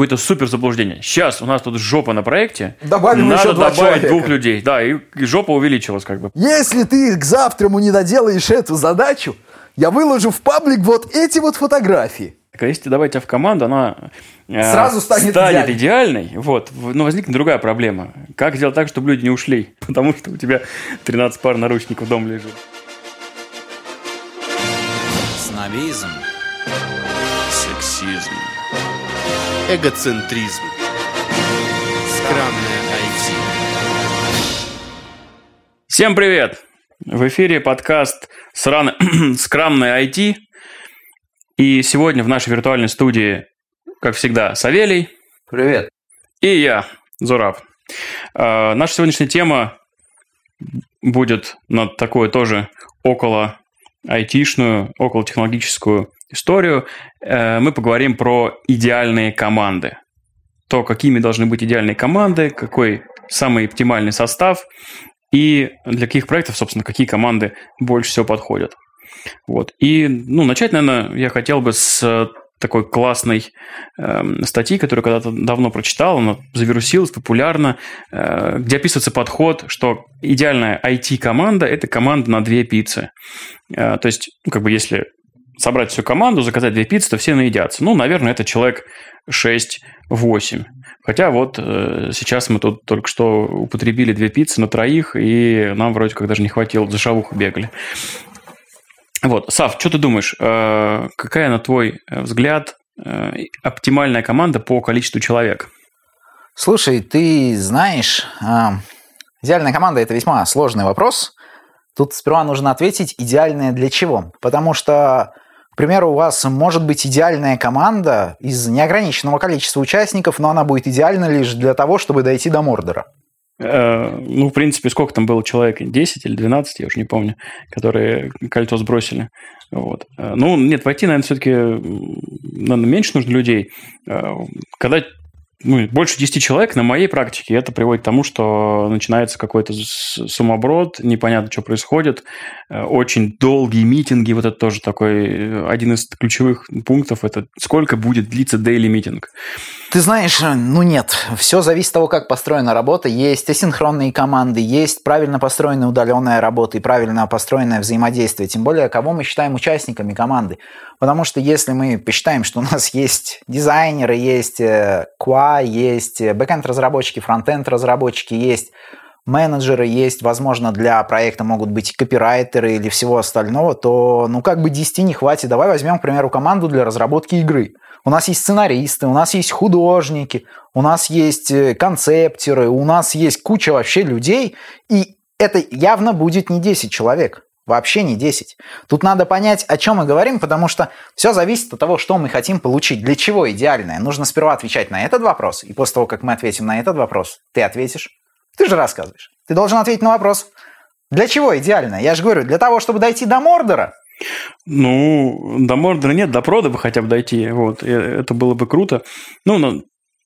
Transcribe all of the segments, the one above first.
какое-то супер заблуждение. Сейчас у нас тут жопа на проекте. Добавим Надо еще два добавить человека. двух людей. Да, и жопа увеличилась как бы. Если ты к завтраму не доделаешь эту задачу, я выложу в паблик вот эти вот фотографии. Так, а если добавить тебя в команду, она э, Сразу станет идеальной. идеальной. Вот. Но возникнет другая проблема. Как сделать так, чтобы люди не ушли? Потому что у тебя 13 пар наручников дома лежит. Снобизм. Сексизм. Эгоцентризм. Скромное IT. Всем привет! В эфире подкаст «Сраны- «Скрамное IT». И сегодня в нашей виртуальной студии, как всегда, Савелий Привет. и я, Зураб. Э, Наша сегодняшняя тема будет на такую тоже около айтишную, около технологическую историю. Э, Мы поговорим про идеальные команды. То, какими должны быть идеальные команды, какой самый оптимальный состав и для каких проектов, собственно, какие команды больше всего подходят. Вот. И, ну, начать, наверное, я хотел бы с э, такой классной эм, статьи, которую когда-то давно прочитал, она завирусилась, популярна, э, где описывается подход, что идеальная IT-команда – это команда на две пиццы. Э, то есть, ну, как бы если собрать всю команду, заказать две пиццы, то все наедятся. Ну, наверное, это человек 6-8. Хотя вот э, сейчас мы тут только что употребили две пиццы на троих, и нам вроде как даже не хватило, за шавуху бегали. Вот, Сав, что ты думаешь, э, какая, на твой э, взгляд, э, оптимальная команда по количеству человек? Слушай, ты знаешь, а, идеальная команда – это весьма сложный вопрос. Тут сперва нужно ответить, идеальная для чего. Потому что, примеру, у вас может быть идеальная команда из неограниченного количества участников, но она будет идеальна лишь для того, чтобы дойти до Мордора. Э, ну, в принципе, сколько там было человек? 10 или 12, я уже не помню, которые кольцо сбросили. Вот. Э, Ну, нет, войти, наверное, все-таки наверное, меньше нужно людей. Э, Когда ну, больше 10 человек на моей практике, это приводит к тому, что начинается какой-то с- сумасброд, непонятно, что происходит, Э, очень долгие митинги, вот это тоже такой э, один из ключевых пунктов, это сколько будет длиться daily митинг. Ты знаешь, э, ну нет, все зависит от того, как построена работа. Есть асинхронные команды, есть правильно построенная удаленная работа и правильно построенное взаимодействие. Тем более, кого мы считаем участниками команды. Потому что если мы посчитаем, что у нас есть дизайнеры, есть э, QA, есть э, бэкэнд-разработчики, фронтенд-разработчики, есть менеджеры, есть, возможно, для проекта могут быть копирайтеры или всего остального, то, ну, как бы 10 не хватит. Давай возьмем, к примеру, команду для разработки игры. У нас есть сценаристы, у нас есть художники, у нас есть э, концептеры, у нас есть куча вообще людей, и это явно будет не 10 человек. Вообще не 10. Тут надо понять, о чем мы говорим, потому что все зависит от того, что мы хотим получить. Для чего идеальное? Нужно сперва отвечать на этот вопрос, и после того, как мы ответим на этот вопрос, ты ответишь. Ты же рассказываешь. Ты должен ответить на вопрос. Для чего идеально? Я же говорю, для того, чтобы дойти до Мордора. Ну, до Мордора нет, до прода бы хотя бы дойти. Вот, это было бы круто. Ну,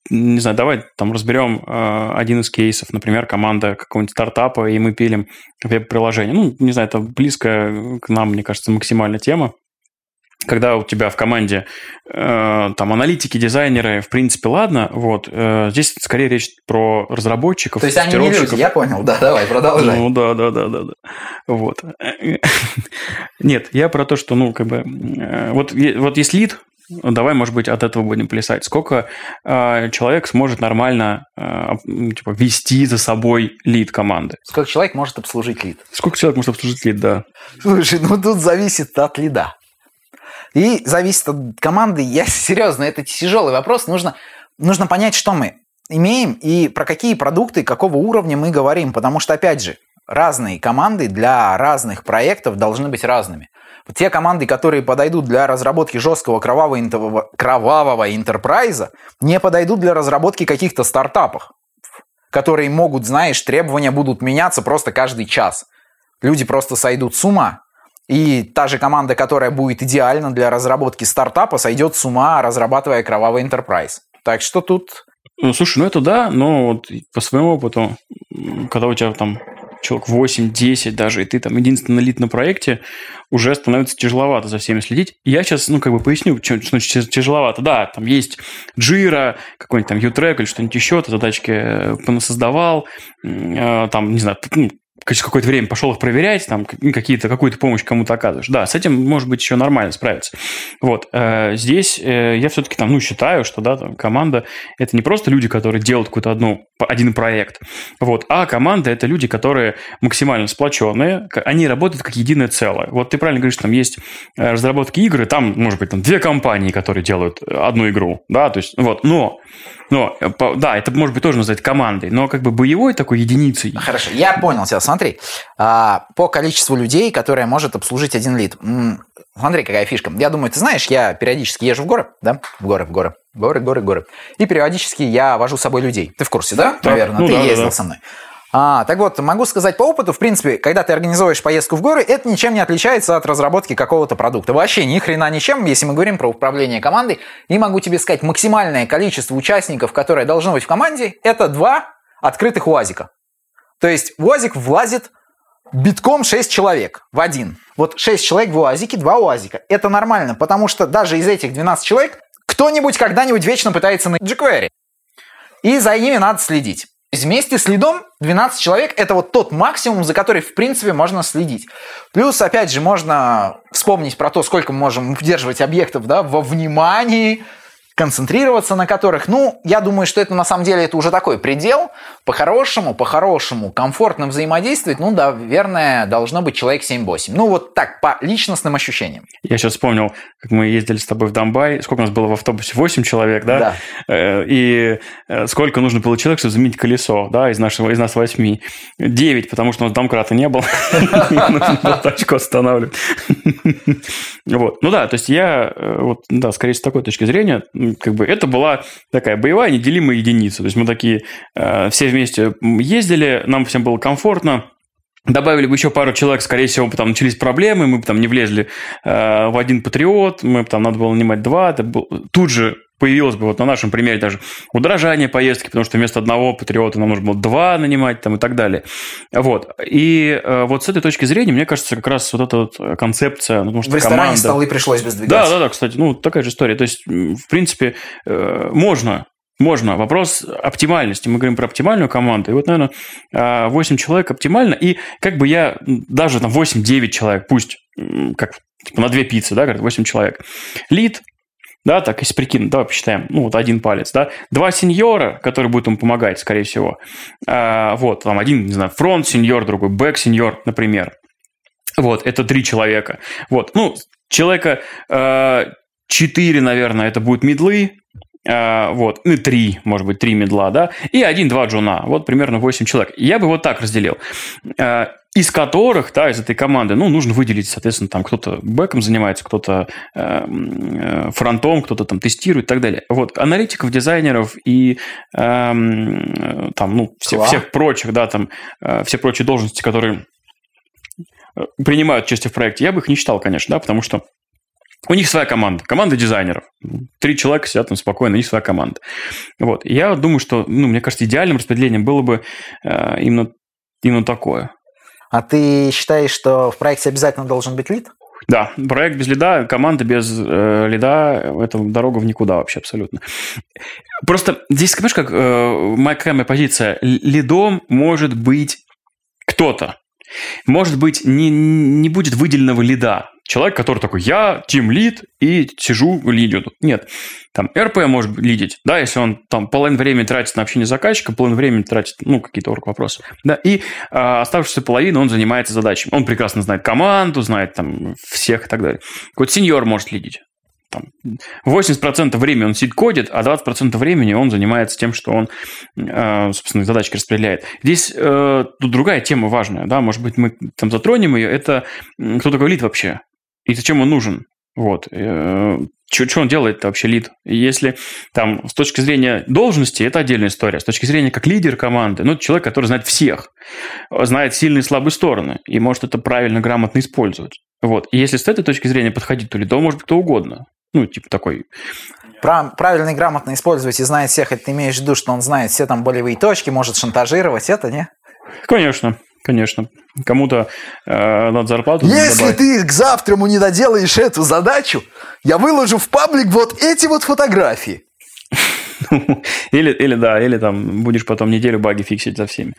не знаю, давай там разберем э, один из кейсов. Например, команда какого-нибудь стартапа, и мы пилим веб-приложение. Ну, не знаю, это близкая к нам, мне кажется, максимальная тема. Когда у тебя в команде э, там аналитики, дизайнеры, в принципе, ладно, вот. э, здесь скорее речь про разработчиков, То есть они не люди, я понял. Да, давай, продолжай. Ну да, да, да, да, да. Вот. Нет, я про то, что, ну, как бы, э, вот, вот есть лид, давай, может быть, от этого будем плясать. Сколько э, человек сможет нормально э, ну, типа, вести за собой лид команды? Сколько человек может обслужить лид? Сколько человек может обслужить лид, да? Слушай, ну тут зависит от лида. И зависит от команды. Я серьезно, это тяжелый вопрос. Нужно, нужно понять, что мы имеем и про какие продукты, какого уровня мы говорим. Потому что, опять же, разные команды для разных проектов должны быть разными. Те команды, которые подойдут для разработки жесткого кровавого, интер- кровавого интерпрайза, не подойдут для разработки каких-то стартапов, которые могут, знаешь, требования будут меняться просто каждый час. Люди просто сойдут с ума. И та же команда, которая будет идеальна для разработки стартапа, сойдет с ума, разрабатывая кровавый enterprise. Так что тут Ну, слушай, ну это да, но вот по своему опыту, когда у тебя там человек 8-10 даже, и ты там единственный лид на проекте, уже становится тяжеловато за всеми следить. Я сейчас, ну, как бы поясню, что значит тяжеловато. Да, там есть Jira, какой-нибудь там U-Track или что-нибудь еще, ты задачки э, понасоздавал, э, там, не знаю, ну, какое-то время пошел их проверять, там какие-то, какую-то помощь кому-то оказываешь. Да, с этим может быть еще нормально справиться. Вот. Э, здесь э, я все-таки там, ну, считаю, что, да, там, команда – это не просто люди, которые делают какой-то одну, один проект, вот, а команда – это люди, которые максимально сплоченные, они работают как единое целое. Вот ты правильно говоришь, там есть э, разработки игры, там, может быть, там две компании, которые делают одну игру, да, то есть, вот, но но, да, это может быть тоже назвать командой, но как бы боевой такой единицей. Хорошо, я понял тебя. Смотри, а, по количеству людей, которые может обслужить один лид. Смотри, какая фишка. Я думаю, ты знаешь, я периодически езжу в горы, да? В горы, в горы. Горы, горы, горы. И периодически я вожу с собой людей. Ты в курсе, да? да Наверное, ну, ты да, ездил да, да. со мной. А, так вот, могу сказать по опыту, в принципе, когда ты организуешь поездку в горы, это ничем не отличается от разработки какого-то продукта. Вообще ни хрена ничем, если мы говорим про управление командой. И могу тебе сказать, максимальное количество участников, которое должно быть в команде, это два открытых УАЗика. То есть УАЗик влазит битком 6 человек в один. Вот 6 человек в УАЗике, 2 УАЗика. Это нормально, потому что даже из этих 12 человек кто-нибудь когда-нибудь вечно пытается на jQuery. И за ними надо следить. Вместе с лидом 12 человек – это вот тот максимум, за который, в принципе, можно следить. Плюс, опять же, можно вспомнить про то, сколько мы можем удерживать объектов да, во внимании, концентрироваться на которых, ну, я думаю, что это на самом деле это уже такой предел. По-хорошему, по-хорошему, комфортно взаимодействовать, ну, да, наверное, должно быть человек 7-8. Ну, вот так, по личностным ощущениям. Я сейчас вспомнил, как мы ездили с тобой в Донбай, сколько у нас было в автобусе? 8 человек, да? Да. Э, и э, сколько нужно было человек, чтобы заменить колесо, да, из, нашего, из нас 8? 9, потому что у нас домкрата не было. Нужно было тачку останавливать. Вот. Ну да, то есть я, э, вот, да, скорее с такой точки зрения, как бы это была такая боевая неделимая единица. То есть мы такие э, все вместе ездили, нам всем было комфортно. Добавили бы еще пару человек, скорее всего, там начались проблемы, мы бы там не влезли э, в один патриот, мы бы там надо было нанимать два. Это был, тут же появилось бы вот на нашем примере даже удорожание поездки, потому что вместо одного патриота нам нужно было два нанимать там и так далее. Вот. И э, вот с этой точки зрения, мне кажется, как раз вот эта вот концепция... Ну, потому что в ресторане команда... столы пришлось бы сдвигать. Да, да, да, кстати, ну, такая же история. То есть, в принципе, э, можно можно. Вопрос оптимальности. Мы говорим про оптимальную команду. И вот, наверное, 8 человек оптимально. И как бы я даже там 8-9 человек, пусть как типа, на две пиццы, да, говорят, 8 человек. Lead, да, так, если прикинуть, давай посчитаем, ну, вот один палец, да, два сеньора, которые будут ему помогать, скорее всего, а, вот, там один, не знаю, front senior, другой back senior, например, вот, это три человека, вот, ну, человека э, четыре, наверное, это будут медлы, вот, ну, три, может быть, три медла, да, и один-два джуна, вот примерно восемь человек. Я бы вот так разделил. Э, из которых, да, из этой команды, ну, нужно выделить, соответственно, там кто-то бэком занимается, кто-то э, э, фронтом, кто-то там тестирует и так далее. Вот, аналитиков, дизайнеров и э, там, ну, все, всех прочих, да, там, э, все прочие должности, которые э, принимают участие в проекте, я бы их не считал, конечно, да, потому что у них своя команда, команда дизайнеров. Три человека сидят там спокойно, у них своя команда. Вот. Я думаю, что, ну, мне кажется, идеальным распределением было бы э, именно, именно такое. А ты считаешь, что в проекте обязательно должен быть лид? Да, проект без лида, команда без э, лида, это дорога в никуда вообще абсолютно. Просто здесь, понимаешь, как э, моя, какая моя позиция? Лидом может быть кто-то. Может быть, не, не будет выделенного лида человек, который такой, я тим лид и сижу лидю. Нет, там РП может лидить, да, если он там половину времени тратит на общение с заказчиком, половину времени тратит, ну, какие-то орг-вопросы, да, и а, оставшуюся половину он занимается задачами. Он прекрасно знает команду, знает там всех и так далее. Какой-то сеньор может лидить. Там, 80% времени он сидит кодит, а 20% времени он занимается тем, что он, э, собственно, задачки распределяет. Здесь э, тут другая тема важная, да, может быть, мы там затронем ее. Это кто такой лид вообще? И зачем он нужен. Вот. Э, что он делает вообще лид? Если там с точки зрения должности, это отдельная история. С точки зрения как лидер команды, ну, человек, который знает всех, знает сильные и слабые стороны и может это правильно, грамотно использовать. Вот. И если с этой точки зрения подходить, то лидом может быть кто угодно. Ну, типа такой правильно и грамотно использовать и знает всех, это ты имеешь в виду, что он знает все там болевые точки, может шантажировать, это не? Конечно. Конечно. Кому-то э, надо зарплату Если добавить. ты к завтраму не доделаешь эту задачу, я выложу в паблик вот эти вот фотографии. Или, или да, или там будешь потом неделю баги фиксить за всеми.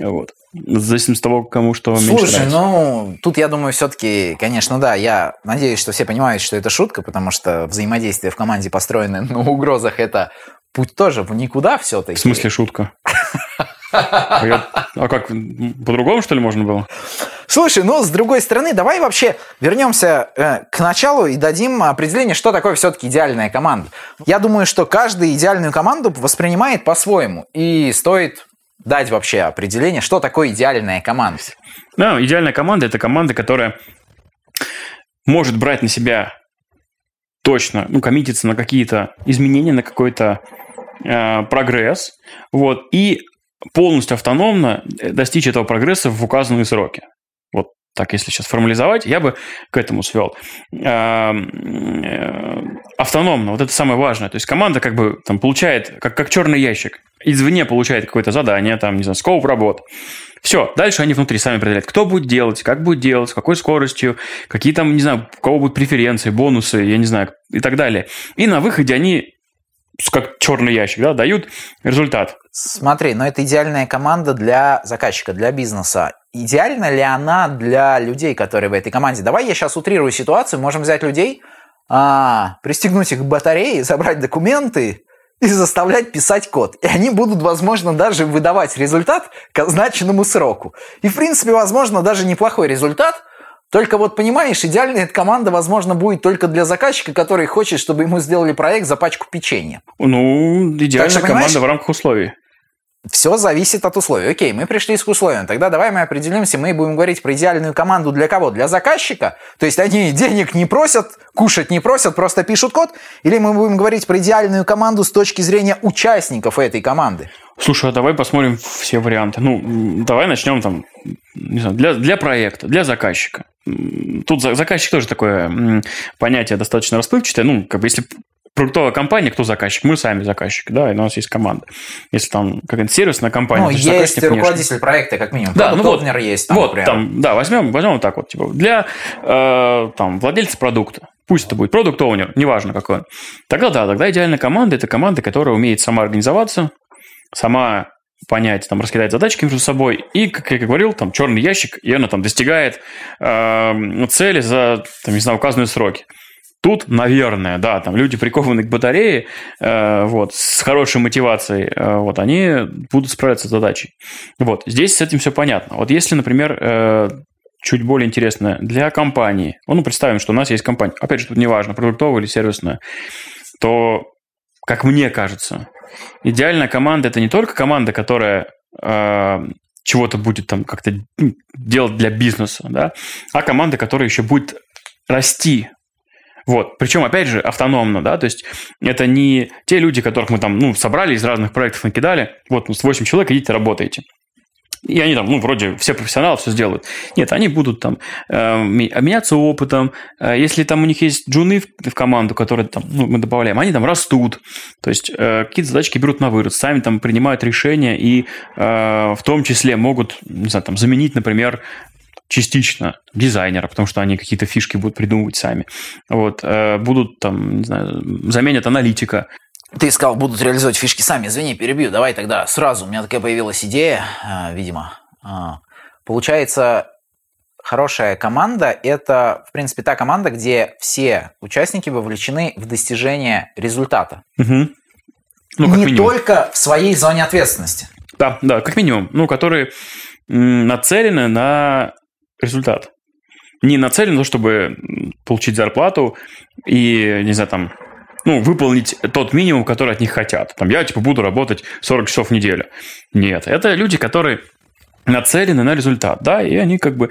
Вот. В зависимости от того, кому что меньше Слушай, ну, тут я думаю, все-таки, конечно, да, я надеюсь, что все понимают, что это шутка, потому что взаимодействие в команде построено на угрозах, это путь тоже в никуда все-таки. В смысле шутка? Я- А как, по-другому, что ли, можно было? Слушай, ну, с другой стороны, давай вообще вернемся э, к началу и дадим определение, что такое все-таки идеальная команда. Я думаю, что каждый идеальную команду воспринимает по-своему, и стоит дать вообще определение, что такое идеальная команда. Да, идеальная команда – это команда, которая может брать на себя точно, ну, коммититься на какие-то изменения, на какой-то э, прогресс, вот, и полностью автономно э, достичь этого прогресса в указанные сроки. Вот так, если сейчас формализовать, я бы к этому свел. Э, Автономно, вот это самое важное. То есть команда как бы там получает, как, как черный ящик, извне получает какое-то задание, там, не знаю, скоп работ. Все, дальше они внутри сами определяют, кто будет делать, как будет делать, с какой скоростью, какие там, не знаю, у кого будут преференции, бонусы, я не знаю, и так далее. И на выходе они, как черный ящик, да, дают результат. Смотри, но это идеальная команда для заказчика, для бизнеса. Идеальна ли она для людей, которые в этой команде? Давай я сейчас утрирую ситуацию. Можем взять людей, а, пристегнуть их к батарее, забрать документы и заставлять писать код. И они будут, возможно, даже выдавать результат к означенному сроку. И, в принципе, возможно, даже неплохой результат. Только вот, понимаешь, идеальная эта команда, возможно, будет только для заказчика, который хочет, чтобы ему сделали проект за пачку печенья. Ну, идеальная что, команда в рамках условий. Все зависит от условий. Окей, мы пришли к условиям. Тогда давай мы определимся, мы будем говорить про идеальную команду для кого? Для заказчика? То есть они денег не просят, кушать не просят, просто пишут код? Или мы будем говорить про идеальную команду с точки зрения участников этой команды? Слушай, а давай посмотрим все варианты. Ну, давай начнем там, не знаю, для, для проекта, для заказчика. Тут за- заказчик тоже такое понятие достаточно расплывчатое. Ну, как бы если продуктовая компания, кто заказчик? Мы сами заказчик, да, и у нас есть команда. Если там какая-то сервисная компания, ну, то есть заказчик, конечно. руководитель проекта, как минимум. Да, ну вот, есть там, вот например. там, да, возьмем, возьмем вот так вот, типа, для э, там владельца продукта, пусть это будет продукт оунер неважно какой он, тогда да, тогда идеальная команда – это команда, которая умеет сама организоваться, сама понять, там, раскидать задачки между собой, и, как я говорил, там, черный ящик, и она там достигает э, цели за, там, не знаю, указанные сроки. Тут, наверное, да, там люди прикованы к батарее, э, вот, с хорошей мотивацией, э, вот, они будут справляться с задачей. Вот, здесь с этим все понятно. Вот если, например, э, чуть более интересно для компании, ну, представим, что у нас есть компания, опять же, тут неважно, продуктовая или сервисная, то, как мне кажется, идеальная команда – это не только команда, которая э, чего-то будет там как-то ну, делать для бизнеса, да, а команда, которая еще будет расти вот. Причем, опять же, автономно, да, то есть это не те люди, которых мы там, ну, собрали из разных проектов, накидали, вот, ну, с 8 человек идите, работаете. И они там, ну, вроде все профессионалы все сделают. Нет, они будут там э, обменяться опытом. Э, если там у них есть джуны в, в команду, которые там, ну, мы добавляем, они там растут. То есть э, какие-то задачки берут на вырос, сами там принимают решения и э, в том числе могут, не знаю, там заменить, например, частично дизайнера, потому что они какие-то фишки будут придумывать сами. Вот, э, будут там, не знаю, заменят аналитика. Ты сказал, будут реализовать фишки сами. Извини, перебью. Давай тогда сразу. У меня такая появилась идея, а, видимо. А, Получается, хорошая команда – это, в принципе, та команда, где все участники вовлечены в достижение результата. Мгм. Ну, как Не минимум. только в своей зоне ответственности. Да, да, как минимум. Ну, которые нацелены на результат. Не нацелены на то, чтобы получить зарплату и, не знаю, там, ну, выполнить тот минимум, который от них хотят. Там, я, типа, буду работать 40 часов в неделю. Нет, это люди, которые нацелены на результат, да, и они как бы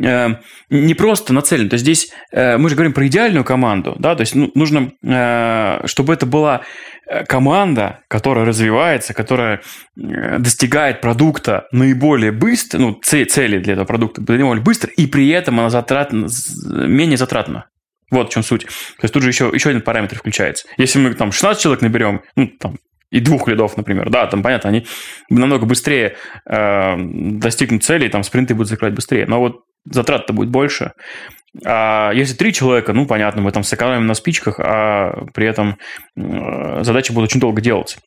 э, не просто нацелены, то есть здесь э, мы же говорим про идеальную команду, да, то есть ну, нужно, э, чтобы это была э, команда, которая развивается, которая э, достигает продукта наиболее быстро, ну, це- цели для этого продукта наиболее быстро, и при этом она затратна, з- менее затратна. Вот в чем суть. То есть тут же еще, еще один параметр включается. Если мы там 16 человек наберем, ну, там, и двух лидов, например. Да, там, понятно, они намного быстрее э, достигнут целей, там спринты будут закрывать быстрее. Но вот затрат-то будет больше. А если три человека, ну, понятно, мы там сэкономим на спичках, а при этом э, задачи будут очень долго делаться.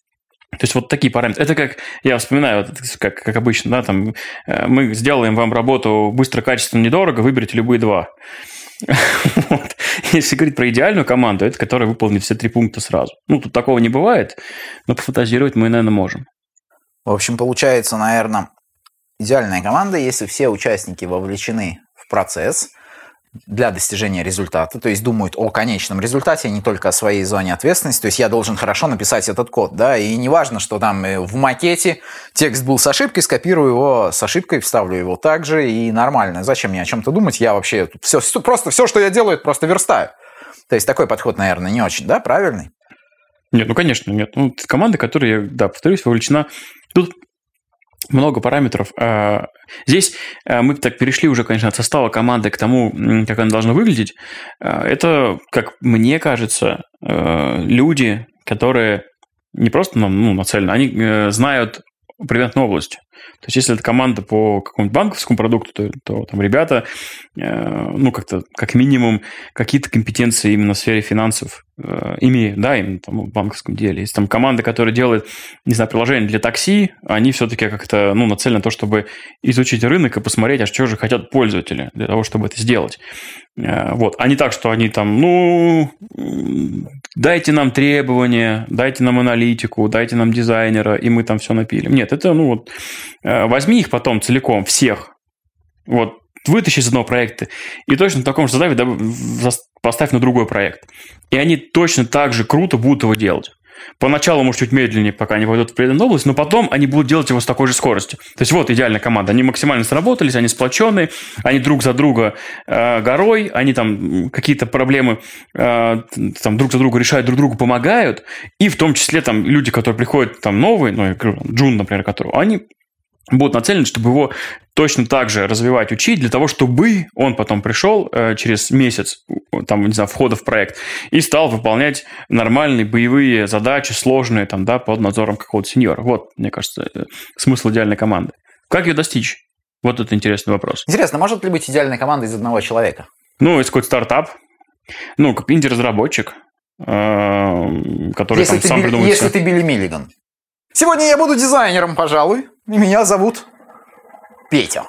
То есть вот такие параметры. Это как, я вспоминаю, как, как обычно, да, там, э, мы сделаем вам работу быстро, качественно, недорого, выберите любые два. Если говорить про идеальную команду, это которая выполнит все три пункта сразу. Ну, тут такого не бывает, но пофантазировать мы, наверное, можем. В общем, получается, наверное, идеальная команда, если все участники вовлечены в процесс – для достижения результата, то есть думают о конечном результате, а не только о своей зоне ответственности. То есть я должен хорошо написать этот код, да, и не важно, что там э, в макете текст был с ошибкой, скопирую его с ошибкой, вставлю его также и нормально. Зачем мне о чем-то думать? Я вообще все, просто все, что я делаю, это просто верстаю. То есть такой подход, наверное, не очень, да, правильный? Нет, ну, конечно, нет. Ну, команда, которая, да, повторюсь, вовлечена. Тут много параметров. А, здесь а, мы так перешли уже, конечно, от состава команды к тому, как она должна выглядеть. А, это, как мне кажется, люди, которые не просто ну, нацелены, они э, знают определенной области. То есть, если это команда по какому-нибудь банковскому продукту, то, то там ребята, э, ну, как-то, как минимум, какие-то компетенции именно в сфере финансов э, имеют, да, именно там в банковском деле. Если там команда, которая делает, не знаю, приложение для такси, они все-таки как-то, ну, нацелены на то, чтобы изучить рынок и посмотреть, а что же хотят пользователи для того, чтобы это сделать. Э, вот, а не так, что они там, ну, дайте нам требования, дайте нам аналитику, дайте нам дизайнера, и мы там все напилим. Нет, это, ну, вот, э, возьми их потом целиком, всех, вот, вытащи из одного проекта, и точно в таком же составе поставь на другой проект. И они точно так же круто будут его делать. Поначалу, может, чуть медленнее, пока они войдут в определенную область, но потом они будут делать его с такой же скоростью. То есть вот идеальная команда. Они максимально сработались, они сплоченные, они друг за друга э, горой, они там какие-то проблемы э, там друг за друга решают, друг другу помогают. И в том числе там люди, которые приходят там новые, ну, Джун, например, которого, они будут нацелены, чтобы его точно так же развивать, учить, для того, чтобы он потом пришел э, через месяц, там, не знаю, входа в проект, и стал выполнять нормальные боевые задачи, сложные, там, да, под надзором какого-то сеньора. Вот, мне кажется, э, смысл идеальной команды. Как ее достичь? Вот это интересный вопрос. Интересно, может ли быть идеальная команда из одного человека? Ну, если какой-то стартап, ну, как инди-разработчик, э, который если там сам придумывает Если все. ты Билли Миллиган. Сегодня я буду дизайнером, пожалуй, и меня зовут Петя.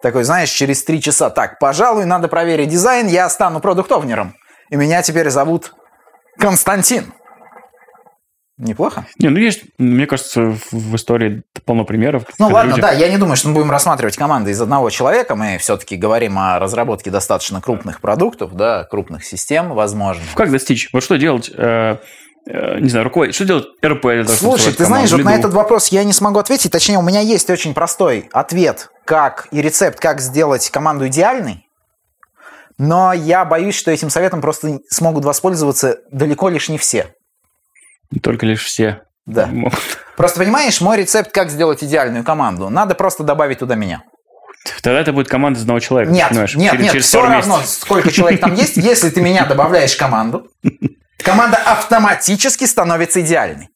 Такой, знаешь, через три часа, так, пожалуй, надо проверить дизайн, я стану продуктовнером. И меня теперь зовут Константин. Неплохо? Не, ну есть, мне кажется, в, истории полно примеров. Ну ладно, люди- да, я не думаю, что мы будем рассматривать команды из одного человека. Мы все-таки говорим о разработке достаточно крупных продуктов, да, крупных систем, возможно. Как достичь? Вот что делать, э, не знаю, рукой, что делать РП? Слушай, ты знаешь, вот на этот вопрос я не смогу ответить. Точнее, у меня есть очень простой ответ, как и рецепт, как сделать команду идеальной. Но я боюсь, что этим советом просто смогут воспользоваться далеко лишь не все. Только лишь все. Да. Просто понимаешь, мой рецепт, как сделать идеальную команду, надо просто добавить туда меня. Тогда это будет команда из одного человека. Нет, нет, через, нет, через все равно, месяцев. сколько человек там есть, если ты меня добавляешь в команду, команда автоматически становится идеальной.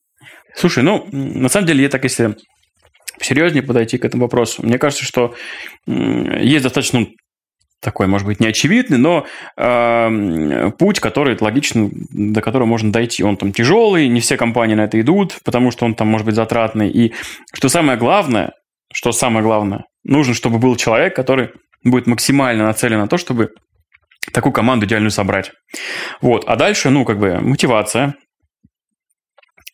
Слушай, ну, на самом деле, я так, если серьезнее подойти к этому вопросу, мне кажется, что есть достаточно ну, такой, может быть, неочевидный, но э, путь, который логично, до которого можно дойти. Он там тяжелый, не все компании на это идут, потому что он там может быть затратный. И что самое главное, что самое главное, нужно, чтобы был человек, который будет максимально нацелен на то, чтобы такую команду идеальную собрать. Вот. А дальше, ну, как бы, мотивация,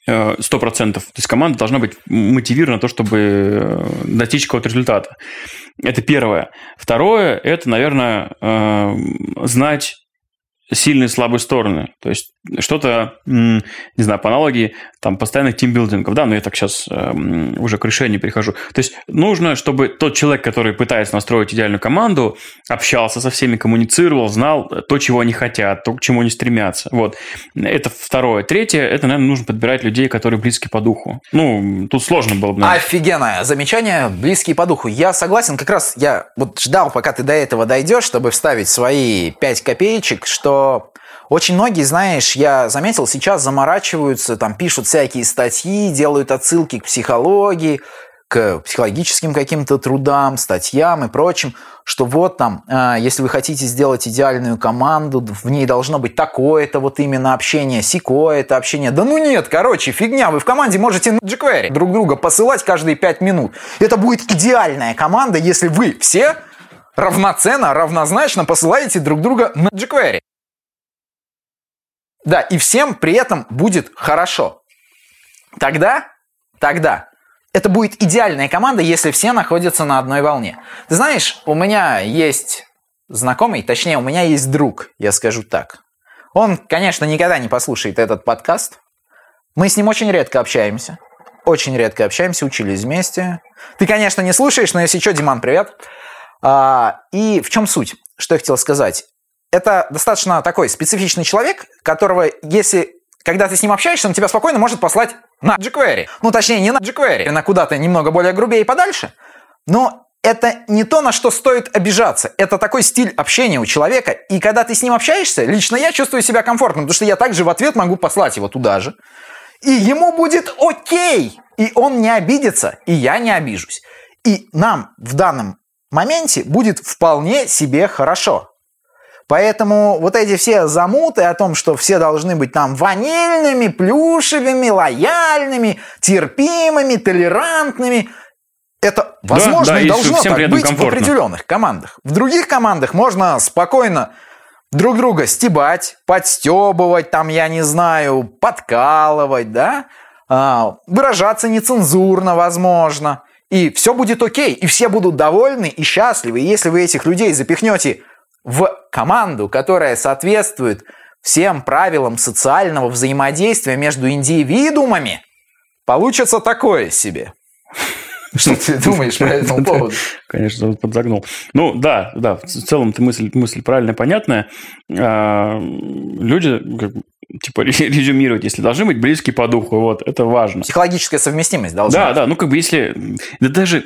э, сто процентов. То есть команда должна быть мотивирована на то, чтобы э, достичь какого-то результата. Это первое. Второе, это, наверное, э, знать сильные и слабые стороны. То есть что-то, не знаю, по аналогии там постоянных тимбилдингов, да, но я так сейчас эм, уже к решению перехожу. То есть нужно, чтобы тот человек, который пытается настроить идеальную команду, общался со всеми, коммуницировал, знал то, чего они хотят, то, к чему они стремятся. Вот. Это второе. Третье, это, наверное, нужно подбирать людей, которые близки по духу. Ну, тут сложно было бы. наверное. Офигенное замечание, близкие по духу. Я согласен, как раз я вот ждал, пока ты до этого дойдешь, чтобы вставить свои 5 копеечек, что Очень многие, знаешь, я заметил, сейчас заморачиваются, там пишут всякие статьи, делают отсылки к психологии, к психологическим каким-то трудам, статьям и прочим, что вот там, э, если вы хотите сделать идеальную команду, в ней должно быть такое-то вот именно общение, сикое-то общение. Да ну нет, короче, фигня, вы в команде можете на jQuery друг друга посылать каждые пять минут. Это будет идеальная команда, если вы все равноценно, равнозначно посылаете друг друга на jQuery. Да, и всем при этом будет хорошо. Тогда, тогда это будет идеальная команда, если все находятся на одной волне. Ты знаешь, у меня есть знакомый, точнее, у меня есть друг, я скажу так. Он, конечно, никогда не послушает этот подкаст. Мы с ним очень редко общаемся. Очень редко общаемся, учились вместе. Ты, конечно, не слушаешь, но если что, Диман, привет. А, и в чем суть? Что я хотел сказать? Это достаточно такой специфичный человек, которого, если когда ты с ним общаешься, он тебя спокойно может послать на jQuery. Ну, точнее, не на jQuery, на куда-то немного более грубее и подальше. Но это не то, на что стоит обижаться. Это такой стиль общения у человека. И когда ты с ним общаешься, лично я чувствую себя комфортно, потому что я также в ответ могу послать его туда же. И ему будет окей. И он не обидится, и я не обижусь. И нам в данном моменте будет вполне себе хорошо. Поэтому вот эти все замуты о том, что все должны быть там ванильными, плюшевыми, лояльными, терпимыми, толерантными, это возможно да, да, и должно так быть комфортно. в определенных командах. В других командах можно спокойно друг друга стебать, подстебывать, там, я не знаю, подкалывать, да, а, выражаться нецензурно, возможно. И все будет окей, и все будут довольны и счастливы. И если вы этих людей запихнете в команду, которая соответствует всем правилам социального взаимодействия между индивидуумами, получится такое себе. Что ты думаешь по этому поводу? Конечно, подзагнул. Ну, да, да, в целом ты мысль, мысль правильная, понятная. А, люди типа резюмировать, если должны быть близкие по духу, вот, это важно. Психологическая совместимость должна Да, да, ну как бы если, да даже,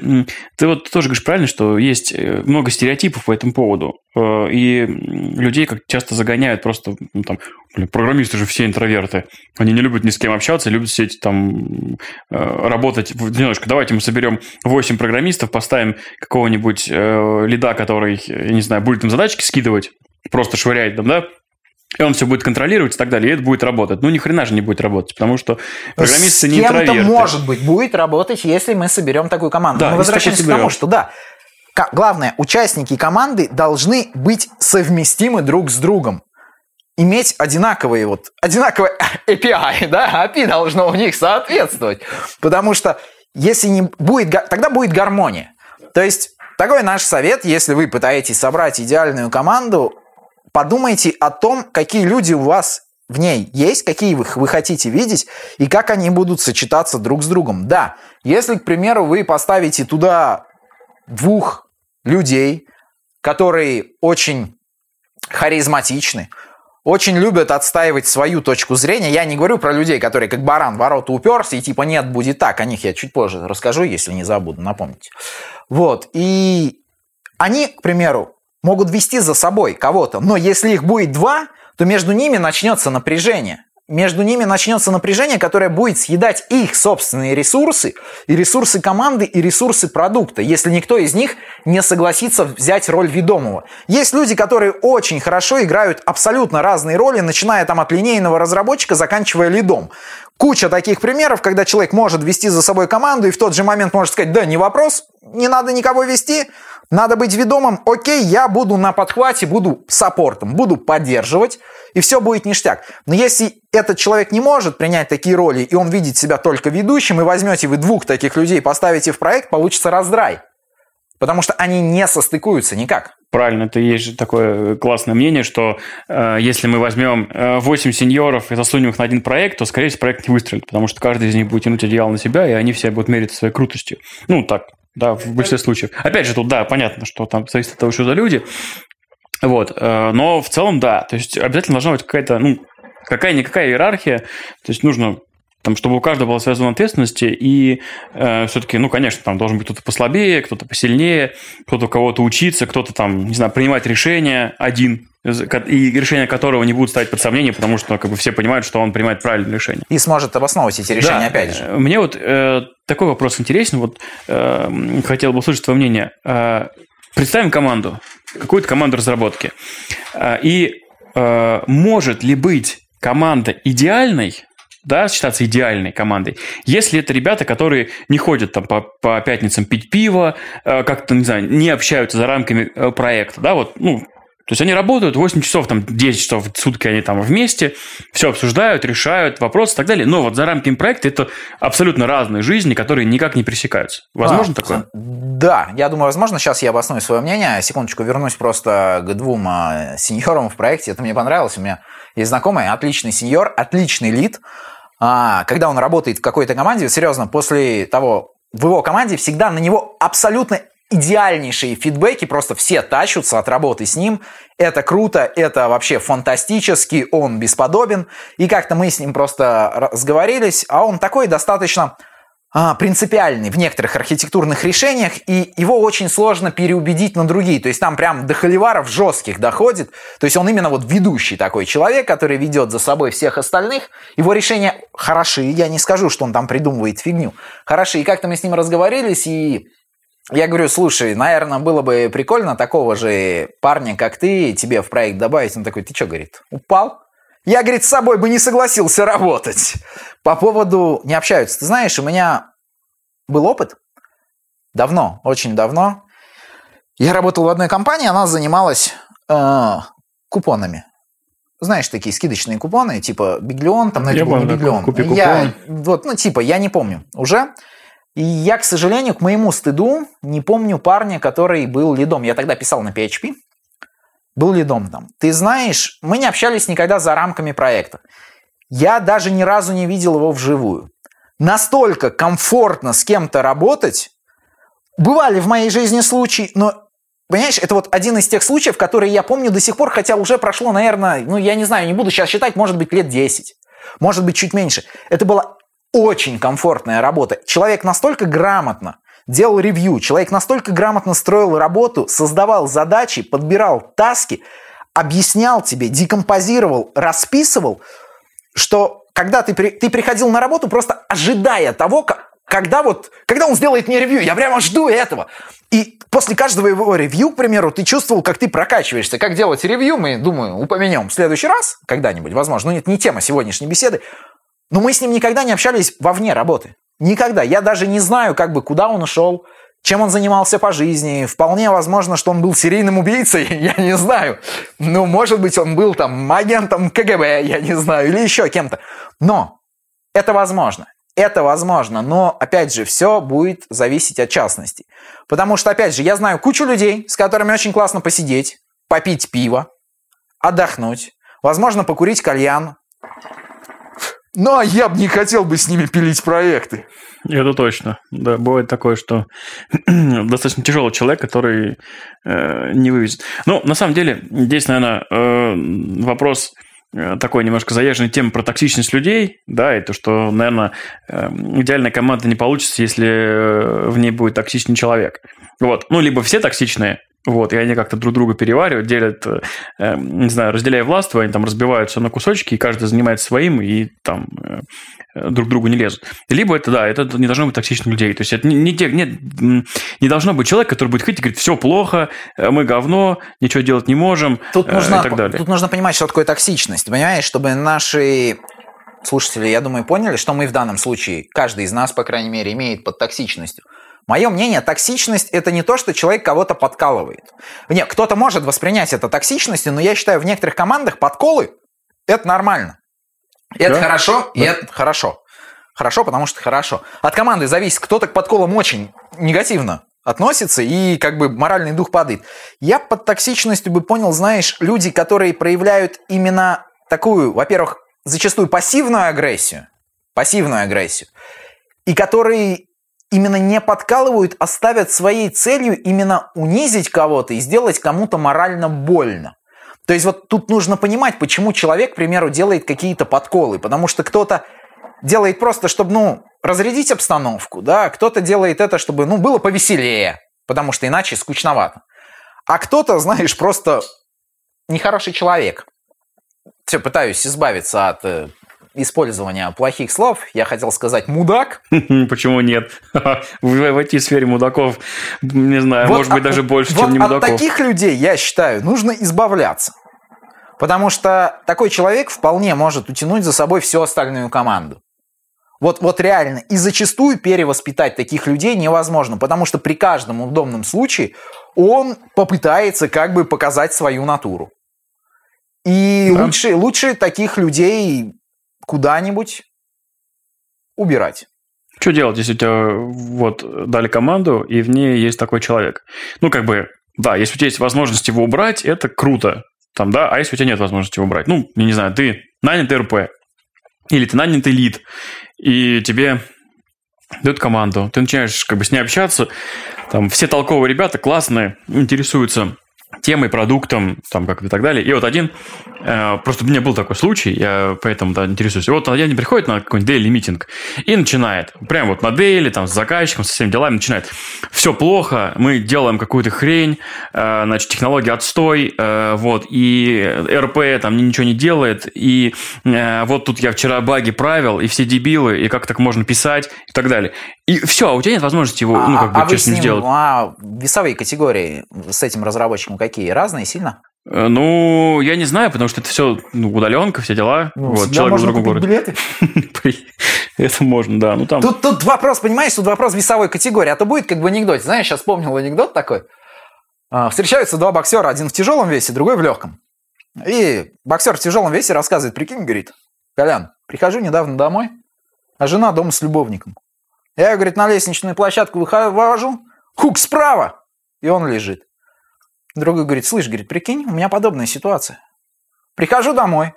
ты вот тоже говоришь правильно, что есть э, много стереотипов по этому поводу, э, и людей как часто загоняют просто, ну там, блин, программисты же все интроверты, они не любят ни с кем общаться, любят сидеть там, э, работать одиночку. Давайте мы соберем 8 программистов, поставим какого-нибудь лида, который, я не знаю, будет им задачки скидывать, просто швыряет там, да, и он все будет контролировать и так далее, и это будет работать. Ну, ни хрена же не будет работать, потому что программисты не интроверты. может быть, будет работать, если мы соберем такую команду. Да, мы возвращаемся к тому, что да, главное, участники команды должны быть совместимы друг с другом. Иметь одинаковые вот, одинаковые API, да, API должно у них соответствовать. Потому что если не будет, тогда будет гармония. То есть, такой наш совет, если вы пытаетесь собрать идеальную команду, подумайте о том, какие люди у вас в ней есть, какие вы, вы хотите видеть и как они будут сочетаться друг с другом. Да, если, к примеру, вы поставите туда двух людей, которые очень харизматичны, очень любят отстаивать свою точку зрения. Я не говорю про людей, которые как баран ворота уперся и типа нет, будет так. О них я чуть позже расскажу, если не забуду, напомните. Вот. И они, к примеру, могут вести за собой кого-то, но если их будет два, то между ними начнется напряжение. Между ними начнется напряжение, которое будет съедать их собственные ресурсы, и ресурсы команды, и ресурсы продукта, если никто из них не согласится взять роль ведомого. Есть люди, которые очень хорошо играют абсолютно разные роли, начиная там от линейного разработчика, заканчивая лидом. Куча таких примеров, когда человек может вести за собой команду и в тот же момент может сказать, да, не вопрос, не надо никого вести, надо быть ведомым, окей, я буду на подхвате, буду саппортом, буду поддерживать, и все будет ништяк. Но если этот человек не может принять такие роли, и он видит себя только ведущим, и возьмете вы двух таких людей, поставите в проект, получится раздрай. Потому что они не состыкуются никак. Правильно, это есть же такое классное мнение, что э, если мы возьмем э, 8 сеньоров и засунем их на один проект, то, скорее всего, проект не выстрелит, потому что каждый из них будет тянуть одеяло на себя, и они все будут мериться своей крутостью. Ну, так, да, в большинстве случаев. Опять же, тут, да, понятно, что там зависит от того, что за люди. Вот, э, но в целом, да, то есть обязательно должна быть какая-то, ну, какая-никакая иерархия, то есть нужно там, чтобы у каждого была своя зона ответственности, и э, все-таки, ну, конечно, там должен быть кто-то послабее, кто-то посильнее, кто-то у кого-то учиться, кто-то там, не знаю, принимать решения один, и решения которого не будут ставить под сомнение, потому что как бы все понимают, что он принимает правильное решение. И сможет обосновывать эти решения да. опять же. Мне вот э, такой вопрос интересен, вот э, хотел бы услышать твое мнение. Э, представим команду, какую-то команду разработки, э, и э, может ли быть команда идеальной, да, считаться идеальной командой, если это ребята, которые не ходят там по, по пятницам пить пиво, э, как-то, не знаю, не общаются за рамками э, проекта, да, вот, ну, то есть они работают 8 часов, там 10 часов в сутки они там вместе, все обсуждают, решают вопросы и так далее. Но вот за рамками проекта это абсолютно разные жизни, которые никак не пересекаются. Возможно а, такое? Да, я думаю, возможно. Сейчас я обосную свое мнение. Секундочку, вернусь просто к двум а, сеньорам в проекте. Это мне понравилось. У меня есть знакомый, отличный сеньор, отличный лид. А, когда он работает в какой-то команде, серьезно, после того, в его команде всегда на него абсолютно идеальнейшие фидбэки, просто все тащутся от работы с ним. Это круто, это вообще фантастически, он бесподобен. И как-то мы с ним просто разговорились, а он такой достаточно а, принципиальный в некоторых архитектурных решениях, и его очень сложно переубедить на другие. То есть там прям до холиваров жестких доходит. То есть он именно вот ведущий такой человек, который ведет за собой всех остальных. Его решения хороши, я не скажу, что он там придумывает фигню. Хороши. И как-то мы с ним разговорились, и я говорю, слушай, наверное, было бы прикольно такого же парня, как ты, тебе в проект добавить. Он такой, ты что, говорит, упал? Я, говорит, с собой бы не согласился работать. По поводу не общаются. Ты знаешь, у меня был опыт. Давно, очень давно. Я работал в одной компании, она занималась э, купонами. Знаешь, такие скидочные купоны, типа Биглион, там, ну, это был не Биглион. Я, вот, ну, типа, я не помню уже. И я, к сожалению, к моему стыду не помню парня, который был лидом. Я тогда писал на PHP. Был лидом там. Ты знаешь, мы не общались никогда за рамками проекта. Я даже ни разу не видел его вживую. Настолько комфортно с кем-то работать. Бывали в моей жизни случаи, но Понимаешь, это вот один из тех случаев, которые я помню до сих пор, хотя уже прошло, наверное, ну, я не знаю, не буду сейчас считать, может быть, лет 10, может быть, чуть меньше. Это было очень комфортная работа. Человек настолько грамотно делал ревью, человек настолько грамотно строил работу, создавал задачи, подбирал таски, объяснял тебе, декомпозировал, расписывал, что когда ты, ты приходил на работу, просто ожидая того, как, когда вот, когда он сделает мне ревью, я прямо жду этого. И после каждого его ревью, к примеру, ты чувствовал, как ты прокачиваешься. Как делать ревью, мы, думаю, упомянем в следующий раз, когда-нибудь, возможно. Ну, это не тема сегодняшней беседы. Но мы с ним никогда не общались вовне работы. Никогда. Я даже не знаю, как бы, куда он ушел, чем он занимался по жизни. Вполне возможно, что он был серийным убийцей, я не знаю. Ну, может быть, он был там агентом КГБ, я не знаю, или еще кем-то. Но это возможно. Это возможно, но, опять же, все будет зависеть от частности. Потому что, опять же, я знаю кучу людей, с которыми очень классно посидеть, попить пиво, отдохнуть, возможно, покурить кальян, ну, а я бы не хотел бы с ними пилить проекты. Это точно. Да, бывает такое, что достаточно тяжелый человек, который э, не вывезет. Ну, на самом деле, здесь, наверное, э, вопрос э, такой немножко заезженной темы про токсичность людей, да, и то, что, наверное, э, идеальная команда не получится, если э, в ней будет токсичный человек. Вот. Ну, либо все токсичные, вот, и они как-то друг друга переваривают, делят, э, эм, не знаю, разделяя властво, они там разбиваются на кусочки, и каждый занимается своим, и там э, друг другу не лезут. Либо это, да, это не должно быть токсичных людей. То есть это не, не, те, не, не должно быть человек, который будет ходить и говорить, все плохо, э, мы говно, ничего делать не можем тут нужно, и так далее. Тут нужно понимать, что такое токсичность. Понимаешь, чтобы наши слушатели, я думаю, поняли, что мы в данном случае, каждый из нас, по крайней мере, имеет под токсичностью. Мое мнение, токсичность – это не то, что человек кого-то подкалывает. Нет, кто-то может воспринять это токсичностью, но я считаю, в некоторых командах подколы – это нормально. И да? это хорошо, да. и это хорошо. Хорошо, потому что хорошо. От команды зависит, кто-то к подколам очень негативно относится и как бы моральный дух падает. Я под токсичностью бы понял, знаешь, люди, которые проявляют именно такую, во-первых, зачастую пассивную агрессию, пассивную агрессию, и которые именно не подкалывают, а ставят своей целью именно унизить кого-то и сделать кому-то морально больно. То есть вот тут нужно понимать, почему человек, к примеру, делает какие-то подколы. Потому что кто-то делает просто, чтобы, ну, разрядить обстановку, да, кто-то делает это, чтобы, ну, было повеселее, потому что иначе скучновато. А кто-то, знаешь, просто нехороший человек. Все, пытаюсь избавиться от э, использования плохих слов. Я хотел сказать «мудак». Почему нет? В IT-сфере мудаков, не знаю, Вот может быть, от- даже больше, вот чем не от мудаков. таких людей, я считаю, нужно избавляться. Потому что такой человек вполне может утянуть за собой всю остальную команду. Вот, вот реально. И зачастую перевоспитать таких людей невозможно, потому что при каждом удобном случае он попытается как бы показать свою натуру. И Да. лучше, лучше таких людей куда-нибудь убирать. Что делать, если у тебя вот дали команду, и в ней есть такой человек? Ну, как бы, да, если у тебя есть возможность его убрать, это круто. Там, да, а если у тебя нет возможности его убрать? Ну, я не знаю, ты нанятый РП, или ты нанятый лид, и тебе дают команду, ты начинаешь как бы с ней общаться, там все толковые ребята, классные, интересуются темой, продуктом, там как и так далее. И вот один, э, просто у меня был такой случай, я поэтому да, интересуюсь. И вот один приходит на какой-нибудь дейли митинг и начинает, прям вот на дейли, там, с заказчиком, со всеми делами начинает. Все плохо, мы делаем какую-то хрень, э, значит, технология отстой, э, вот, и РП там ничего не делает, и э, вот тут я вчера баги правил, и все дебилы, и как так можно писать, и так далее. И все, а у тебя нет возможности его, ну, как бы, а ним, сделать. а весовые категории с этим разработчиком какие? Разные сильно? Э, Ну, я не знаю, потому что это все ну, удаленка, все дела. вот, всегда человек в можно другом купить городе. билеты. Это можно, да. Ну, там... Тут, тут вопрос, понимаешь, тут вопрос весовой категории. А то будет как в анекдоте. Знаешь, сейчас вспомнил анекдот такой. А, Встречаются два боксера, один в тяжелом весе, другой в легком. И боксер в тяжелом весе рассказывает, прикинь, говорит, Колян, прихожу недавно домой, а жена дома с любовником. Я, говорит, на лестничную площадку выхожу, хук справа, и он лежит. Другой говорит, слышь, говорит, прикинь, у меня подобная ситуация. Прихожу домой,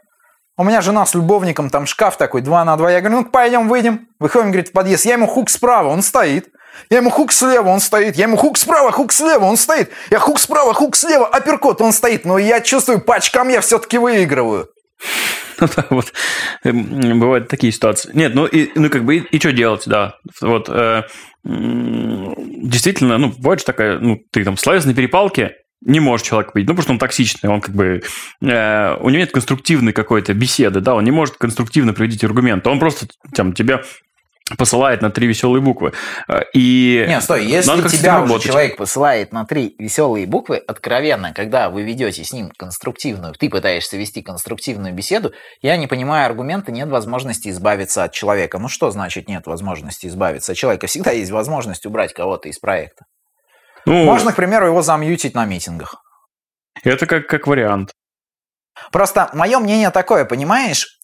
у меня жена с любовником, там шкаф такой, 2 на 2. Я говорю, ну пойдем, выйдем. Выходим, говорит, в подъезд. Я ему хук справа, он стоит. Я ему хук слева, он стоит. Я ему хук справа, хук слева, он стоит. Я хук справа, хук слева, апперкот, он стоит. Но я чувствую, по очкам я все-таки выигрываю. Ну да, вот Эм, бывают такие ситуации. Нет, ну и ну как бы и, что делать, да. Вот э, действительно, ну бывает же такая, ну ты там славишься на перепалке, не можешь человека победить, ну потому что он токсичный, он как бы э, у него нет конструктивной какой-то беседы, да, он не может конструктивно приводить аргументы, он просто там тебя посылает на три веселые буквы. Э, И Не, стой, если надо тебя уже работать. человек посылает на три веселые буквы, откровенно, когда вы ведете с ним конструктивную, ты пытаешься вести конструктивную беседу, я не понимаю аргумента, нет возможности избавиться от человека. Ну что значит нет возможности избавиться от человека? Всегда есть возможность убрать кого-то из проекта. Ну, Можно, к примеру, его замьютить на митингах. это как, как вариант. Просто мое мнение такое, понимаешь?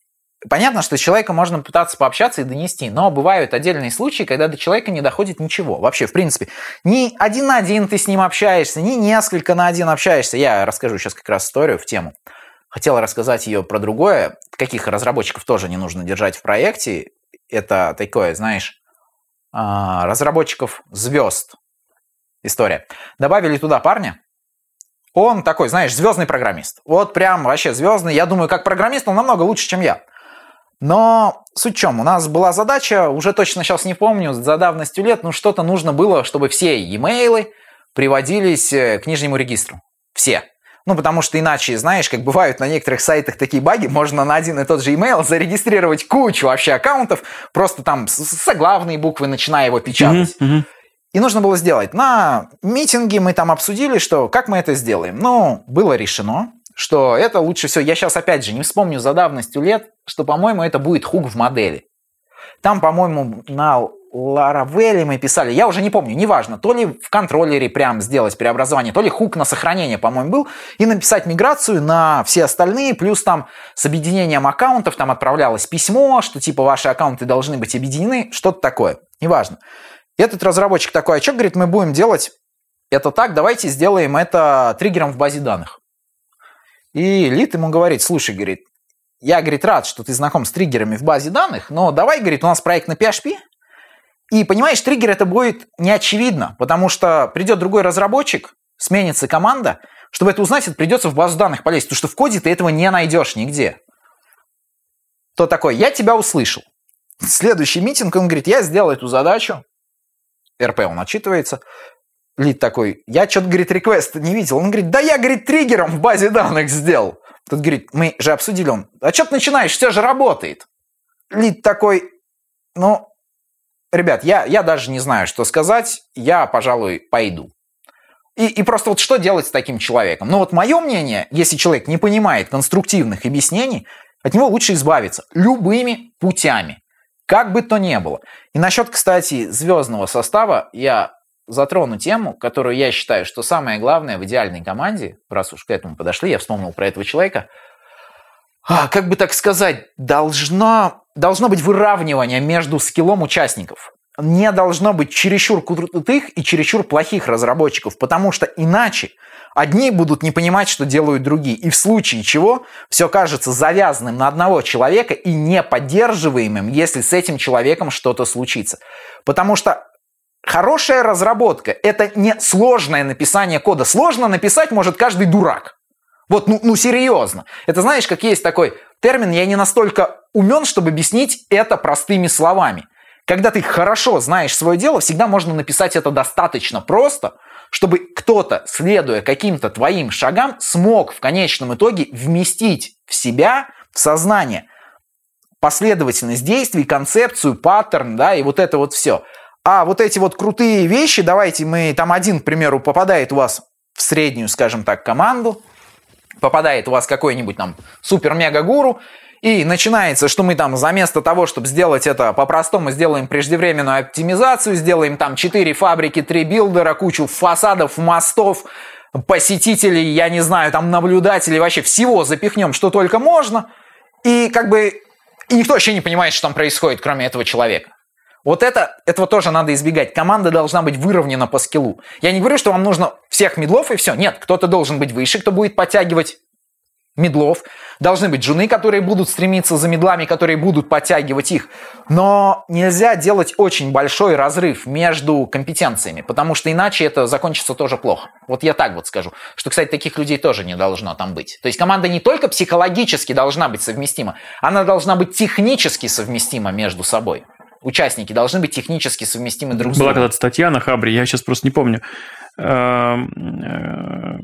Понятно, что с человеком можно пытаться пообщаться и донести, но бывают отдельные случаи, когда до человека не доходит ничего. Вообще, в принципе, ни один на один ты с ним общаешься, ни несколько на один общаешься. Я расскажу сейчас как раз историю в тему. Хотел рассказать ее про другое, каких разработчиков тоже не нужно держать в проекте. Это такое, знаешь, а, разработчиков звезд история. Добавили туда парня, он такой, знаешь, звездный программист. Вот прям вообще звездный. Я думаю, как программист он намного лучше, чем я. Но суть в чем? У нас была задача, уже точно сейчас не помню, за давностью лет, ну что-то нужно было, чтобы все e-mail приводились э, к нижнему регистру. Все. Ну, потому что иначе, знаешь, как бывают на некоторых сайтах такие баги, можно на один и тот же email зарегистрировать кучу вообще аккаунтов, просто там с с заглавные буквы, начиная его печатать. Мгм. И нужно было сделать. На митинге мы там обсудили, что как мы это сделаем. Ну, было решено, что это лучше всего. Я сейчас опять же не вспомню за давностью лет, что, по-моему, это будет хук в модели. Там, по-моему, на Laravel мы писали, я уже не помню, неважно, то ли в контроллере прям сделать преобразование, то ли хук на сохранение, по-моему, был, и написать миграцию на все остальные, плюс там с объединением аккаунтов там отправлялось письмо, что типа ваши аккаунты должны быть объединены, что-то такое, неважно. Этот разработчик такой, а что, говорит, мы будем делать это так, давайте сделаем это триггером в базе данных. И Лид ему говорит, слушай, говорит, я, говорит, рад, что ты знаком с триггерами в базе данных, но давай, говорит, у нас проект на PHP, и, понимаешь, триггер это будет не очевидно, потому что придет другой разработчик, сменится команда, чтобы это узнать, это придется в базу данных полезть, потому что в коде ты этого не найдешь нигде. То такой, я тебя услышал. Следующий митинг, он говорит, я сделал эту задачу, РП он отчитывается, Лид такой, я что-то, говорит, реквест не видел. Он говорит, да я, говорит, триггером в базе данных сделал. Тут говорит, мы же обсудили он. А что ты начинаешь, все же работает. Лид такой, ну, ребят, я, я даже не знаю, что сказать, я, пожалуй, пойду. И, и просто вот что делать с таким человеком? Ну вот мое мнение, если человек не понимает конструктивных объяснений, от него лучше избавиться любыми путями, как бы то ни было. И насчет, кстати, звездного состава я затрону тему, которую я считаю, что самое главное в идеальной команде, раз уж к этому подошли, я вспомнил про этого человека, а, как бы так сказать, должно, должно быть выравнивание между скиллом участников. Не должно быть чересчур крутых и чересчур плохих разработчиков, потому что иначе одни будут не понимать, что делают другие. И в случае чего все кажется завязанным на одного человека и не поддерживаемым, если с этим человеком что-то случится. Потому что Хорошая разработка – это не сложное написание кода. Сложно написать может каждый дурак. Вот, ну, ну серьезно. Это знаешь, как есть такой термин, я не настолько умен, чтобы объяснить это простыми словами. Когда ты хорошо знаешь свое дело, всегда можно написать это достаточно просто, чтобы кто-то, следуя каким-то твоим шагам, смог в конечном итоге вместить в себя, в сознание, последовательность действий, концепцию, паттерн, да, и вот это вот все – а вот эти вот крутые вещи, давайте мы, там один, к примеру, попадает у вас в среднюю, скажем так, команду, попадает у вас какой-нибудь там супер-мега-гуру, и начинается, что мы там заместо того, чтобы сделать это по-простому, сделаем преждевременную оптимизацию, сделаем там 4 фабрики, 3 билдера, кучу фасадов, мостов, посетителей, я не знаю, там наблюдателей, вообще всего запихнем, что только можно. И как бы и никто вообще не понимает, что там происходит, кроме этого человека. Вот это, этого тоже надо избегать. Команда должна быть выровнена по скиллу. Я не говорю, что вам нужно всех медлов и все. Нет, кто-то должен быть выше, кто будет подтягивать медлов. Должны быть жены, которые будут стремиться за медлами, которые будут подтягивать их. Но нельзя делать очень большой разрыв между компетенциями, потому что иначе это закончится тоже плохо. Вот я так вот скажу. Что, кстати, таких людей тоже не должно там быть. То есть команда не только психологически должна быть совместима, она должна быть технически совместима между собой участники должны быть технически совместимы друг с другом. Была когда-то статья на Хабре, я сейчас просто не помню, эм, э,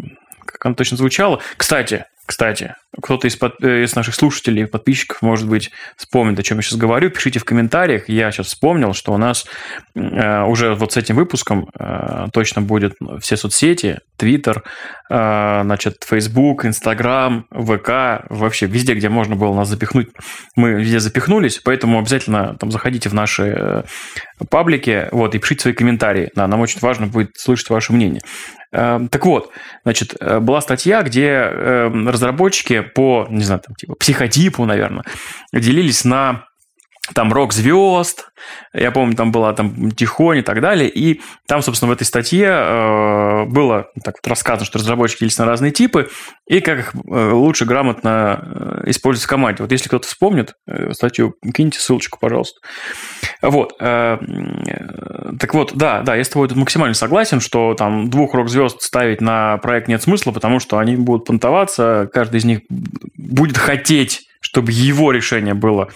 как она точно звучала. Кстати, кстати, кто-то из, под, э, из наших слушателей, подписчиков, может быть, вспомнит, о чем я сейчас говорю. Пишите в комментариях. Я сейчас вспомнил, что у нас э, уже вот с этим выпуском э, точно будет все соцсети, Твиттер, э, значит, Facebook, Instagram, ВК, вообще везде, где можно было нас запихнуть, мы везде запихнулись, поэтому обязательно там заходите в наши э, паблики, вот, и пишите свои комментарии. Да, нам очень важно будет слышать ваше мнение. Э, так вот, значит, была статья, где разработчики по, не знаю, там, типа, психотипу, наверное, делились на там рок-звезд, я помню, там была там Тихонь и так далее, и там, собственно, в этой статье э, было так вот рассказано, что разработчики есть на разные типы, и как их э, лучше грамотно э, использовать в команде. Вот если кто-то вспомнит э, статью, киньте ссылочку, пожалуйста. Вот. Э, так вот, да, да, я с тобой тут максимально согласен, что там двух рок-звезд ставить на проект нет смысла, потому что они будут понтоваться, каждый из них будет хотеть чтобы его решение было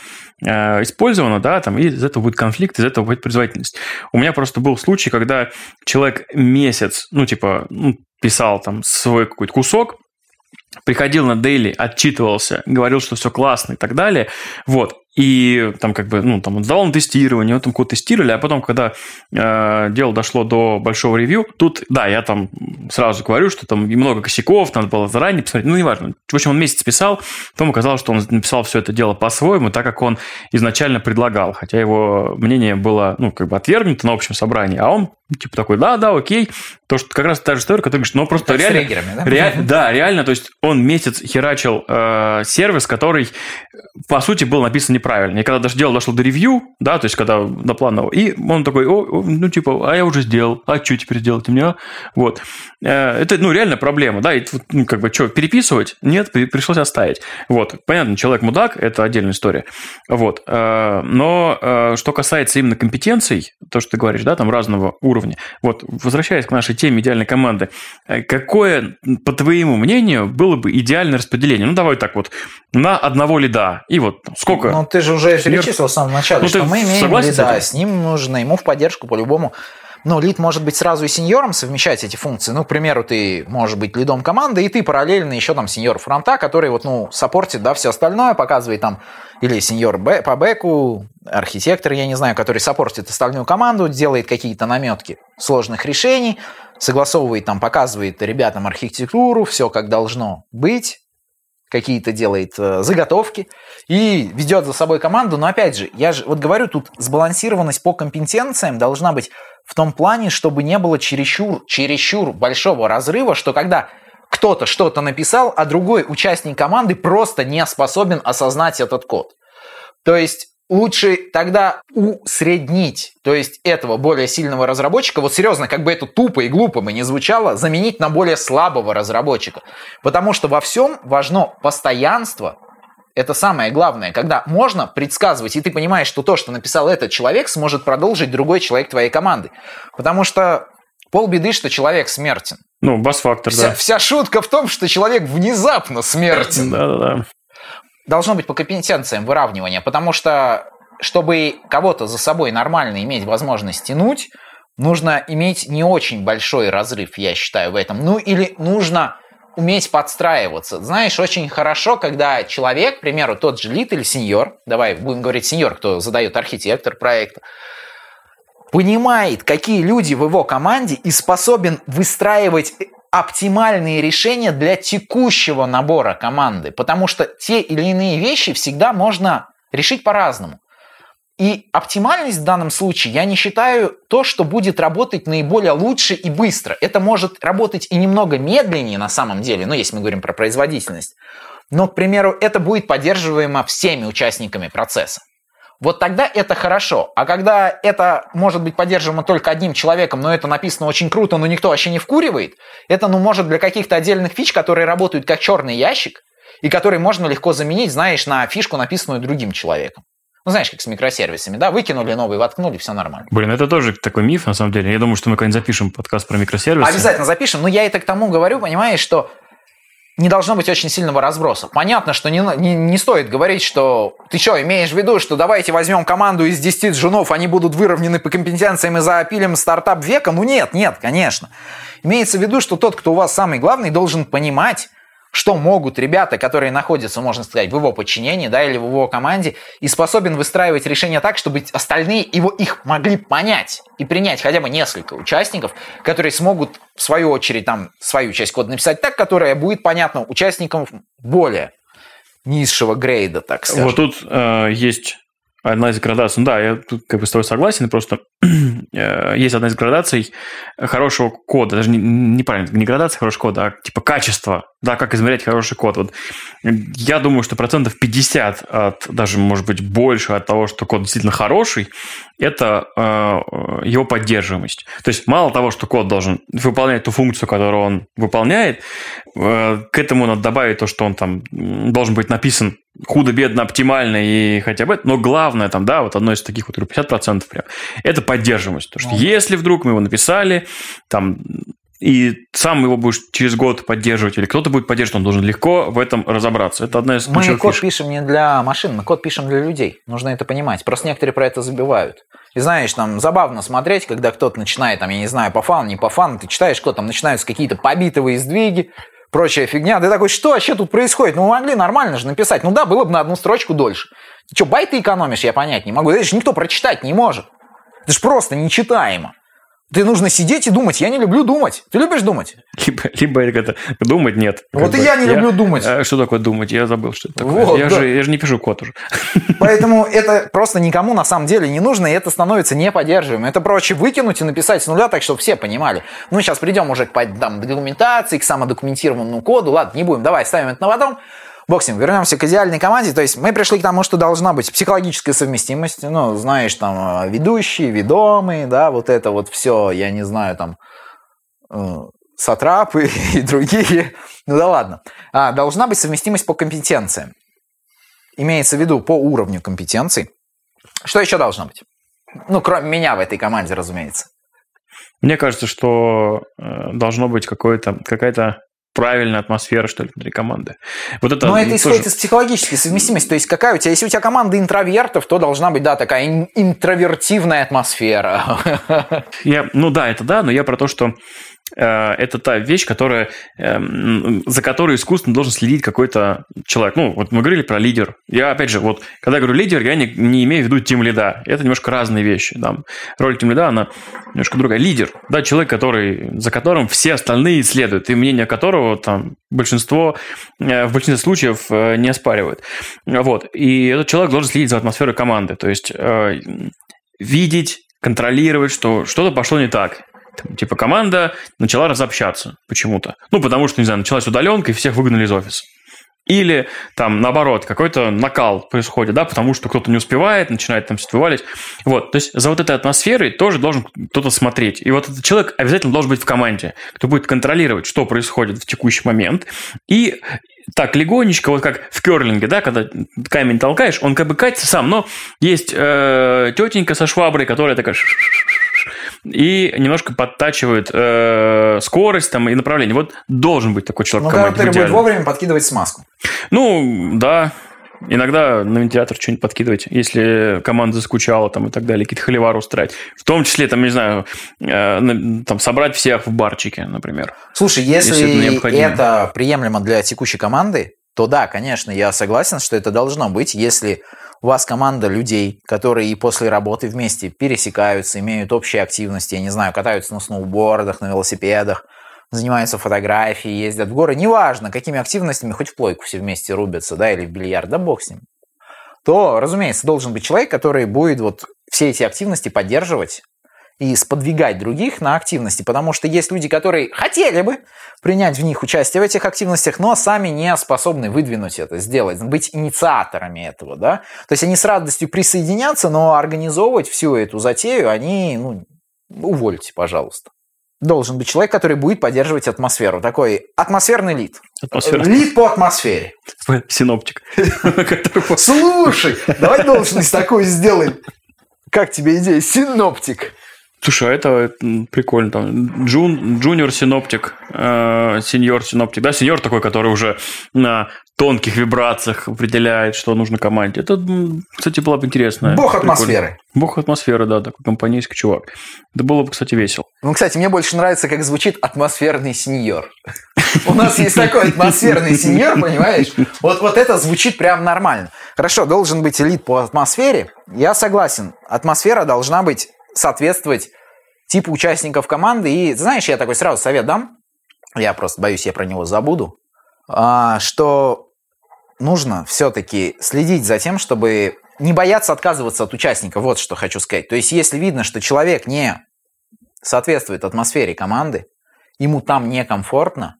э, использовано, да, там, и из этого будет конфликт, из этого будет производительность. У меня просто был случай, когда человек месяц, ну, типа, ну, писал там свой какой-то кусок, приходил на дейли, отчитывался, говорил, что все классно и так далее, вот, и там как бы, ну, там он сдавал на тестирование, он там код тестировали, а потом, когда э, дело дошло до большого ревью, тут, да, я там сразу говорю, что там много косяков, надо было заранее посмотреть, ну, неважно. В общем, он месяц писал, потом оказалось, что он написал все это дело по-своему, так как он изначально предлагал, хотя его мнение было, ну, как бы отвергнуто на общем собрании, а он типа такой, да, да, окей, то, что как раз та же история, которая говорит, ну, просто как реально... да? Ре, да, реально, то есть он месяц херачил э, сервис, который, по сути, был написан неправильно. И когда даже дело дошло до ревью, да, то есть когда до планового, и он такой, о, ну, типа, а я уже сделал, а что теперь делать у меня? Вот. Э, это, ну, реально проблема, да, и, ну, как бы, что, переписывать? Нет, пришлось оставить. Вот. Понятно, человек мудак, это отдельная история. Вот. Э, но э, что касается именно компетенций, то, что ты говоришь, да, там разного уровня, вот, возвращаясь к нашей теме идеальной команды, какое, по твоему мнению, было бы идеальное распределение? Ну, давай так вот, на одного лида, и вот сколько? Ну, ты же уже перечислил в самом начале, ну, что мы имеем лида, с ним нужно, ему в поддержку по-любому. Ну, lead может быть сразу и сеньором совмещать эти функции. Ну, к примеру, ты можешь быть лидом команды, и ты параллельно еще там senior фронта, который вот, ну, саппортит, да, все остальное, показывает там, или senior по бэку, архитектор, я не знаю, который саппортит остальную команду, делает какие-то наметки сложных решений, согласовывает там, показывает ребятам архитектуру, все как должно быть, какие-то делает э, заготовки и ведет за собой команду. Но опять же, я же вот говорю, тут сбалансированность по компетенциям должна быть в том плане, чтобы не было чересчур, чересчур большого разрыва, что когда кто-то что-то написал, а другой участник команды просто не способен осознать этот код. То есть лучше тогда усреднить, то есть этого более сильного разработчика, вот серьезно, как бы это тупо и глупо бы не звучало, заменить на более слабого разработчика. Потому что во всем важно постоянство, это самое главное, когда можно предсказывать, и ты понимаешь, что то, что написал этот человек, сможет продолжить другой человек твоей команды. Потому что полбеды, что человек смертен. Ну, бас-фактор, да. Вся шутка в том, что человек внезапно смертен. Да-да-да должно быть по компетенциям выравнивания, потому что чтобы кого-то за собой нормально иметь возможность тянуть, нужно иметь не очень большой разрыв, я считаю, в этом. Ну или нужно уметь подстраиваться. Знаешь, очень хорошо, когда человек, к примеру, тот же лид или сеньор, давай будем говорить сеньор, кто задает архитектор проекта, понимает, какие люди в его команде и способен выстраивать оптимальные решения для текущего набора команды, потому что те или иные вещи всегда можно решить по-разному. И оптимальность в данном случае я не считаю то, что будет работать наиболее лучше и быстро. Это может работать и немного медленнее на самом деле, ну, если мы говорим про производительность. Но, к примеру, это будет поддерживаемо всеми участниками процесса вот тогда это хорошо. А когда это может быть поддерживаемо только одним человеком, но это написано очень круто, но никто вообще не вкуривает, это, ну, может для каких-то отдельных фич, которые работают как черный ящик, и которые можно легко заменить, знаешь, на фишку, написанную другим человеком. Ну, знаешь, как с микросервисами, да, выкинули новый, воткнули, все нормально. Блин, это тоже такой миф, на самом деле. Я думаю, что мы когда-нибудь запишем подкаст про микросервисы. Обязательно запишем, но я это к тому говорю, понимаешь, что не должно быть очень сильного разброса. Понятно, что не, не, не стоит говорить, что ты что, имеешь в виду, что давайте возьмем команду из 10 женов, они будут выровнены по компетенциям и запилим стартап века? Ну нет, нет, конечно. Имеется в виду, что тот, кто у вас самый главный, должен понимать, что могут ребята, которые находятся, можно сказать, в его подчинении, да, или в его команде, и способен выстраивать решения так, чтобы остальные его их могли понять и принять хотя бы несколько участников, которые смогут, в свою очередь, там, свою часть кода написать так, которая будет понятна участникам более низшего грейда, так сказать. Вот тут э, есть одна из градаций. Ну да, я тут как бы с тобой согласен, просто э, есть одна из градаций хорошего кода, даже не, неправильно, не градация хорошего кода, а типа качество, да, как измерять хороший код. Вот я думаю, что процентов 50 от, даже может быть больше от того, что код действительно хороший, это э, его поддерживаемость. То есть мало того, что код должен выполнять ту функцию, которую он выполняет, э, к этому надо добавить то, что он там должен быть написан худо-бедно, оптимально и хотя бы, но главное там, да, вот одно из таких вот 50% прям, это поддерживаемость. Потому что если вдруг мы его написали, там, и сам его будешь через год поддерживать, или кто-то будет поддерживать, он должен легко в этом разобраться. Это одна из Мы код фишек. пишем не для машин, мы код пишем для людей. Нужно это понимать. Просто некоторые про это забивают. И знаешь, там забавно смотреть, когда кто-то начинает, там, я не знаю, по фану, не по фану, ты читаешь, кто там начинаются какие-то побитовые сдвиги, прочая фигня. Ты такой, что вообще тут происходит? Ну, могли нормально же написать. Ну да, было бы на одну строчку дольше. Ты что, байты экономишь, я понять не могу. Это же никто прочитать не может. Это же просто нечитаемо. Ты нужно сидеть и думать. Я не люблю думать. Ты любишь думать? Либо, либо это думать нет. Вот и я не я, люблю думать. А что такое думать? Я забыл, что это такое. Вот, я, да. же, я же не пишу код уже. Поэтому это просто никому на самом деле не нужно, и это становится неподдерживаемым. Это проще выкинуть и написать с нуля, так чтобы все понимали. Ну, сейчас придем уже к там, документации, к самодокументированному коду. Ладно, не будем. Давай, ставим это на потом. Ним, вернемся к идеальной команде. То есть мы пришли к тому, что должна быть психологическая совместимость. Ну, знаешь, там, ведущие, ведомые, да, вот это вот все, я не знаю, там, э, сатрапы и другие. Ну да ладно. А, должна быть совместимость по компетенциям. Имеется в виду по уровню компетенций. Что еще должно быть? Ну, кроме меня в этой команде, разумеется. Мне кажется, что э, должно быть какое-то, какая-то правильная атмосфера, что ли, внутри команды. Вот это Но это тоже... исходит из психологической совместимости. То есть какая у тебя, если у тебя команда интровертов, то должна быть, да, такая ин- интровертивная атмосфера. Я, ну да, это да, но я про то, что это та вещь, которая, э, за которой искусственно должен следить какой-то человек. Ну, вот мы говорили про лидер. Я, опять же, вот, когда говорю лидер, я не, не имею в виду тим лида. Это немножко разные вещи. Да. Роль тим лида, она немножко другая. Лидер, да, человек, который, за которым все остальные следуют, и мнение которого там большинство, э, в большинстве случаев э, не оспаривает. Вот. И этот человек должен следить за атмосферой команды. То есть э, видеть, контролировать, что что-то пошло не так. Там, типа команда начала разобщаться почему-то. Ну, потому что, не знаю, началась удаленка, и всех выгнали из офиса. Или там наоборот, какой-то накал происходит, да, потому что кто-то не успевает, начинает там все валить. Вот, то есть за вот этой атмосферой тоже должен кто-то смотреть. И вот этот человек обязательно должен быть в команде, кто будет контролировать, что происходит в текущий момент. И так легонечко, вот как в керлинге, да, когда камень толкаешь, он как бы катится сам, но есть э, тетенька со шваброй, которая такая и немножко подтачивает э, скорость там, и направление. Вот должен быть такой человек Ну, который будет вовремя подкидывать смазку. Ну, да. Иногда на вентилятор что-нибудь подкидывать, если команда заскучала там и так далее, какие-то холивары устраивать. В том числе, там, не знаю, э, там, собрать всех в барчике, например. Слушай, если, Если это это приемлемо для текущей команды, то да, конечно, я согласен, что это должно быть, если у вас команда людей, которые и после работы вместе пересекаются, имеют общие активности, я не знаю, катаются на сноубордах, на велосипедах, занимаются фотографией, ездят в горы, неважно, какими активностями, хоть в плойку все вместе рубятся, да, или в бильярд, да бог с ним, то, разумеется, должен быть человек, который будет вот все эти активности поддерживать и сподвигать других на активности, потому что есть люди, которые хотели бы принять в них участие в этих активностях, но сами не способны выдвинуть это, сделать, быть инициаторами этого, да. То есть они с радостью присоединятся, но организовывать всю эту затею они, ну, увольте, пожалуйста. Должен быть человек, который будет поддерживать атмосферу. Такой атмосферный лид. Атмосфера. Лид по атмосфере. Синоптик. Слушай, давай должность такую сделаем. Как тебе идея? Синоптик. Слушай, а это м, прикольно. Там джун, джуниор синоптик, э, сеньор синоптик. Да, сеньор такой, который уже на тонких вибрациях определяет, что нужно команде. Это, кстати, было бы интересно. Бог Прикольно. атмосферы. Бог атмосферы, да, такой компанейский чувак. Это было бы, кстати, весело. Ну, кстати, мне больше нравится, как звучит атмосферный сеньор. У нас есть такой атмосферный сеньор, понимаешь? Вот, вот это звучит прям нормально. Хорошо, должен быть элит по атмосфере. Я согласен. Атмосфера должна быть соответствовать типу участников команды. И, знаешь, я такой сразу совет дам. Я просто боюсь, я про него забуду. А, что нужно все-таки следить за тем, чтобы не бояться отказываться от участника. Вот что хочу сказать. То есть, если видно, что человек не соответствует атмосфере команды, ему там некомфортно,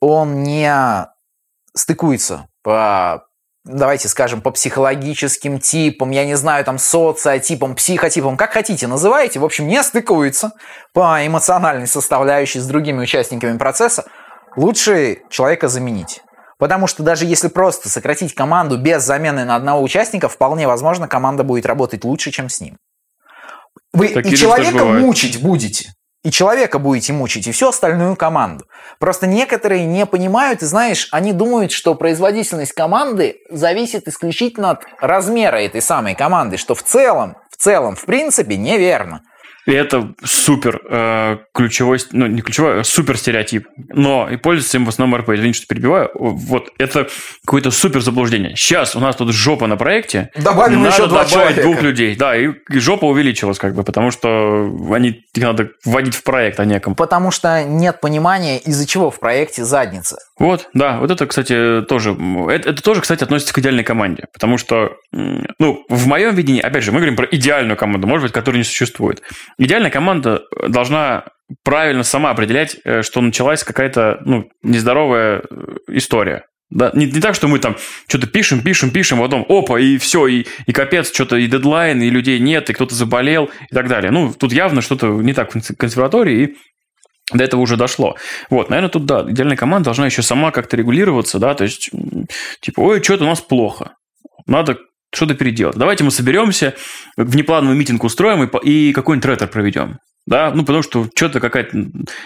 он не стыкуется по, давайте скажем, по психологическим типам, я не знаю, там, социотипам, психотипам, как хотите, называйте, в общем, не стыкуется по эмоциональной составляющей с другими участниками процесса, лучше человека заменить. Потому что даже если просто сократить команду без замены на одного участника, вполне возможно, команда будет работать лучше, чем с ним. Вы Такие и человека мучить будете. И человека будете мучить, и всю остальную команду. Просто некоторые не понимают, и знаешь, они думают, что производительность команды зависит исключительно от размера этой самой команды, что в целом, в целом, в принципе, неверно. И это супер э, ключевой, ну не ключевой, а супер стереотип. Но и пользуется им в основном РП. Извините, что перебиваю. Вот это какое-то супер заблуждение. Сейчас у нас тут жопа на проекте. Добавим надо еще два добавить человека. двух людей. Да, и, и жопа увеличилась как бы, потому что они, их надо вводить в проект, а неком. Потому что нет понимания, из-за чего в проекте задница. Вот, да, вот это, кстати, тоже, это, это тоже, кстати, относится к идеальной команде, потому что, ну, в моем видении, опять же, мы говорим про идеальную команду, может быть, которой не существует. Идеальная команда должна правильно сама определять, э, что началась какая-то, ну, нездоровая э, история. Да, не, не так, что мы там что-то пишем, пишем, пишем, а потом опа, и все, и, и капец, что-то и дедлайн, и людей нет, и кто-то заболел, и так далее. Ну, тут явно что-то не так в конс- консерватории, и до этого уже дошло. Вот, наверное, тут, да, идеальная команда должна еще сама как-то регулироваться, да, то есть, типа, ой, что-то у нас плохо, надо что-то переделать. Давайте мы соберемся, внеплановый митинг устроим и, и какой-нибудь ретро проведем. да, ну, потому что что-то какая-то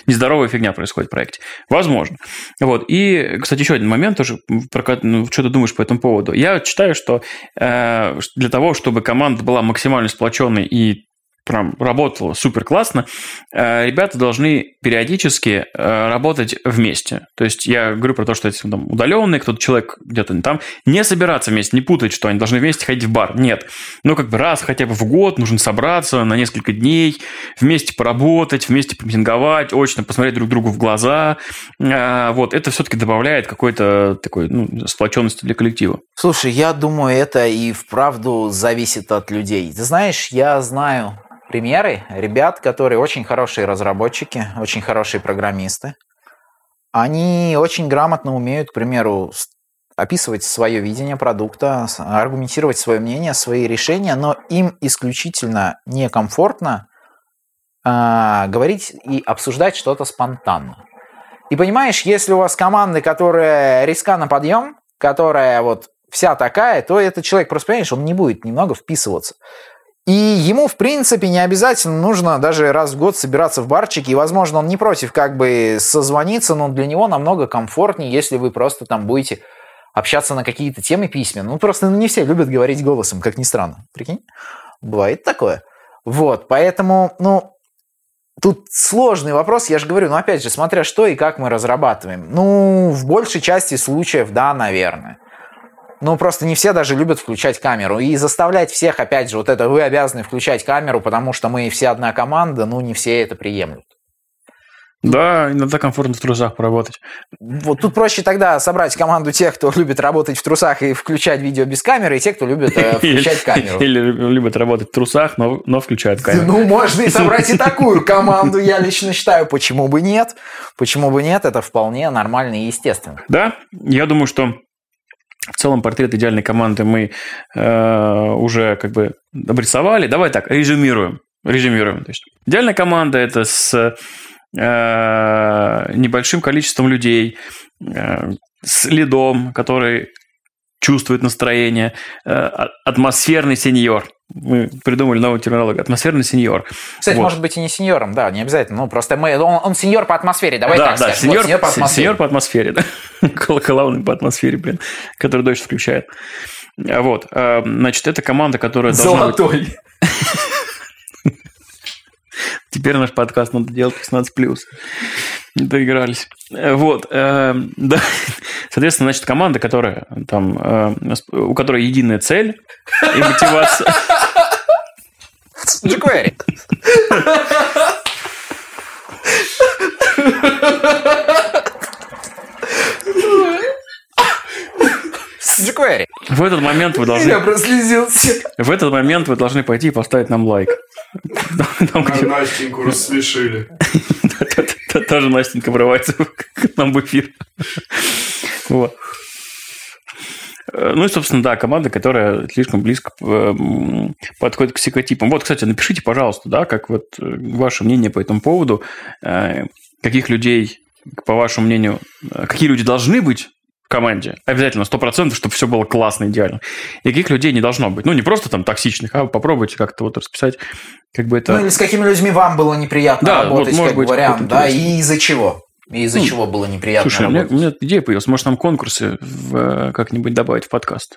нездоровая фигня происходит в проекте. Возможно. Вот. И, кстати, еще один момент тоже, про, ну, что ты думаешь по этому поводу. Я считаю, что э, для того, чтобы команда была максимально сплоченной и прям работало супер классно, э, ребята должны периодически э, работать вместе. То есть я говорю про то, что если там удаленный, кто-то человек где-то там, не собираться вместе, не путать, что они должны вместе ходить в бар. Нет. Ну, как бы раз хотя бы в год нужно собраться на несколько дней, вместе поработать, вместе помитинговать, очно посмотреть друг другу в глаза. Э, вот, это все-таки добавляет какой-то такой ну, сплоченности для коллектива. Слушай, я думаю, это и вправду зависит от людей. Ты знаешь, я знаю примеры ребят, которые очень хорошие разработчики, очень хорошие программисты. Они очень грамотно умеют, к примеру, описывать свое видение продукта, аргументировать свое мнение, свои решения, но им исключительно некомфортно э, говорить и обсуждать что-то спонтанно. И понимаешь, если у вас команды, которая риска на подъем, которая вот вся такая, то этот человек просто, понимаешь, он не будет немного вписываться. И ему, в принципе, не обязательно нужно даже раз в год собираться в барчике. И, возможно, он не против как бы созвониться, но для него намного комфортнее, если вы просто там будете общаться на какие-то темы письменно. Ну, просто не все любят говорить голосом, как ни странно. Прикинь? Бывает такое. Вот, поэтому, ну, Тут сложный вопрос, я же говорю, ну опять же, смотря что и как мы разрабатываем. Ну, в большей части случаев, да, наверное. Ну, просто не все даже любят включать камеру. И заставлять всех, опять же, вот это вы обязаны включать камеру, потому что мы все одна команда, ну, не все это приемлют. Да, иногда комфортно в трусах поработать. Вот тут проще тогда собрать команду тех, кто любит работать в трусах и включать видео без камеры, и тех, кто любит э, включать камеру. Или любят работать в трусах, но, но включают камеру. Ну, можно и собрать и такую команду, я лично считаю. Почему бы нет? Почему бы нет? Это вполне нормально и естественно. Да, я думаю, что в целом портрет идеальной команды мы э, уже как бы обрисовали. Давай так, резюмируем. Резюмируем. То есть, идеальная команда – это с э, небольшим количеством людей, э, с лидом, который чувствует настроение, э, атмосферный сеньор – мы придумали новую терминологию. Атмосферный сеньор. Кстати, вот. может быть и не сеньором, да, не обязательно. Ну, просто мы, он, он сеньор по атмосфере, давай да, так да, скажем. Сеньор, вот, сеньор по атмосфере. Сеньор по атмосфере, да. Главный по атмосфере, блин, который дольше включает. Вот, э, значит, это команда, которая должна Золотой. быть... Теперь наш подкаст надо делать 18+. Доигрались. Вот. Э, да. Соответственно, значит, команда, которая там, э, у которой единая цель и мотивация. jQuery. jQuery. В этот момент вы должны... Я прослезился. В этот момент вы должны пойти и поставить нам лайк. Там, где... Настеньку рассмешили. Тоже Настенька врывается к нам в эфир. Вот. Ну и, собственно, да, команда, которая слишком близко э, подходит к психотипам. Вот, кстати, напишите, пожалуйста, да, как вот э, ваше мнение по этому поводу, э, каких людей, по вашему мнению, какие люди должны быть команде, обязательно, сто процентов, чтобы все было классно, идеально. И каких людей не должно быть. Ну, не просто там токсичных, а попробуйте как-то вот расписать, как бы это... Ну, или с какими людьми вам было неприятно да, работать, вот, как быть, вариант, да, и из-за чего. И из-за ну, чего было неприятно Слушай, работать. у меня, у меня идея появилась. Может, нам конкурсы в, как-нибудь добавить в подкаст?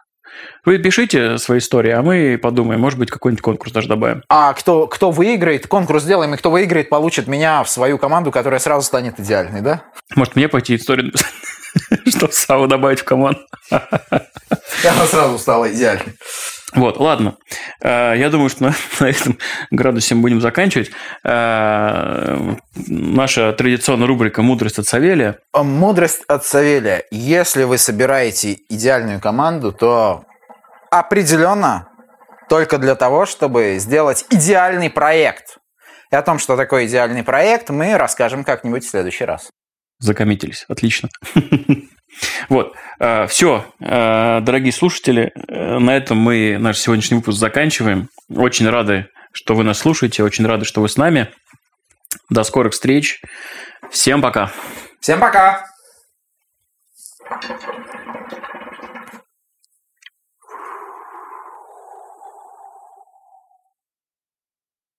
Вы пишите свои истории, а мы подумаем, может быть, какой-нибудь конкурс даже добавим. А кто, кто выиграет, конкурс сделаем, и кто выиграет, получит меня в свою команду, которая сразу станет идеальной, да? Может, мне пойти историю написать? Чтобы Саву добавить в команду. Она сразу стала идеальной. Вот, ладно. Э, я думаю, что на, на этом градусе мы будем заканчивать. Э, наша традиционная рубрика «Мудрость от Савелия». Мудрость от Савелия. Если вы собираете идеальную команду, то определенно только для того, чтобы сделать идеальный проект. И о том, что такое идеальный проект, мы расскажем как-нибудь в следующий раз закоммитились. Отлично. Вот, э, все, э, дорогие слушатели, э, на этом мы наш сегодняшний выпуск заканчиваем. Очень рады, что вы нас слушаете, очень рады, что вы с нами. До скорых встреч. Всем пока. Всем пока.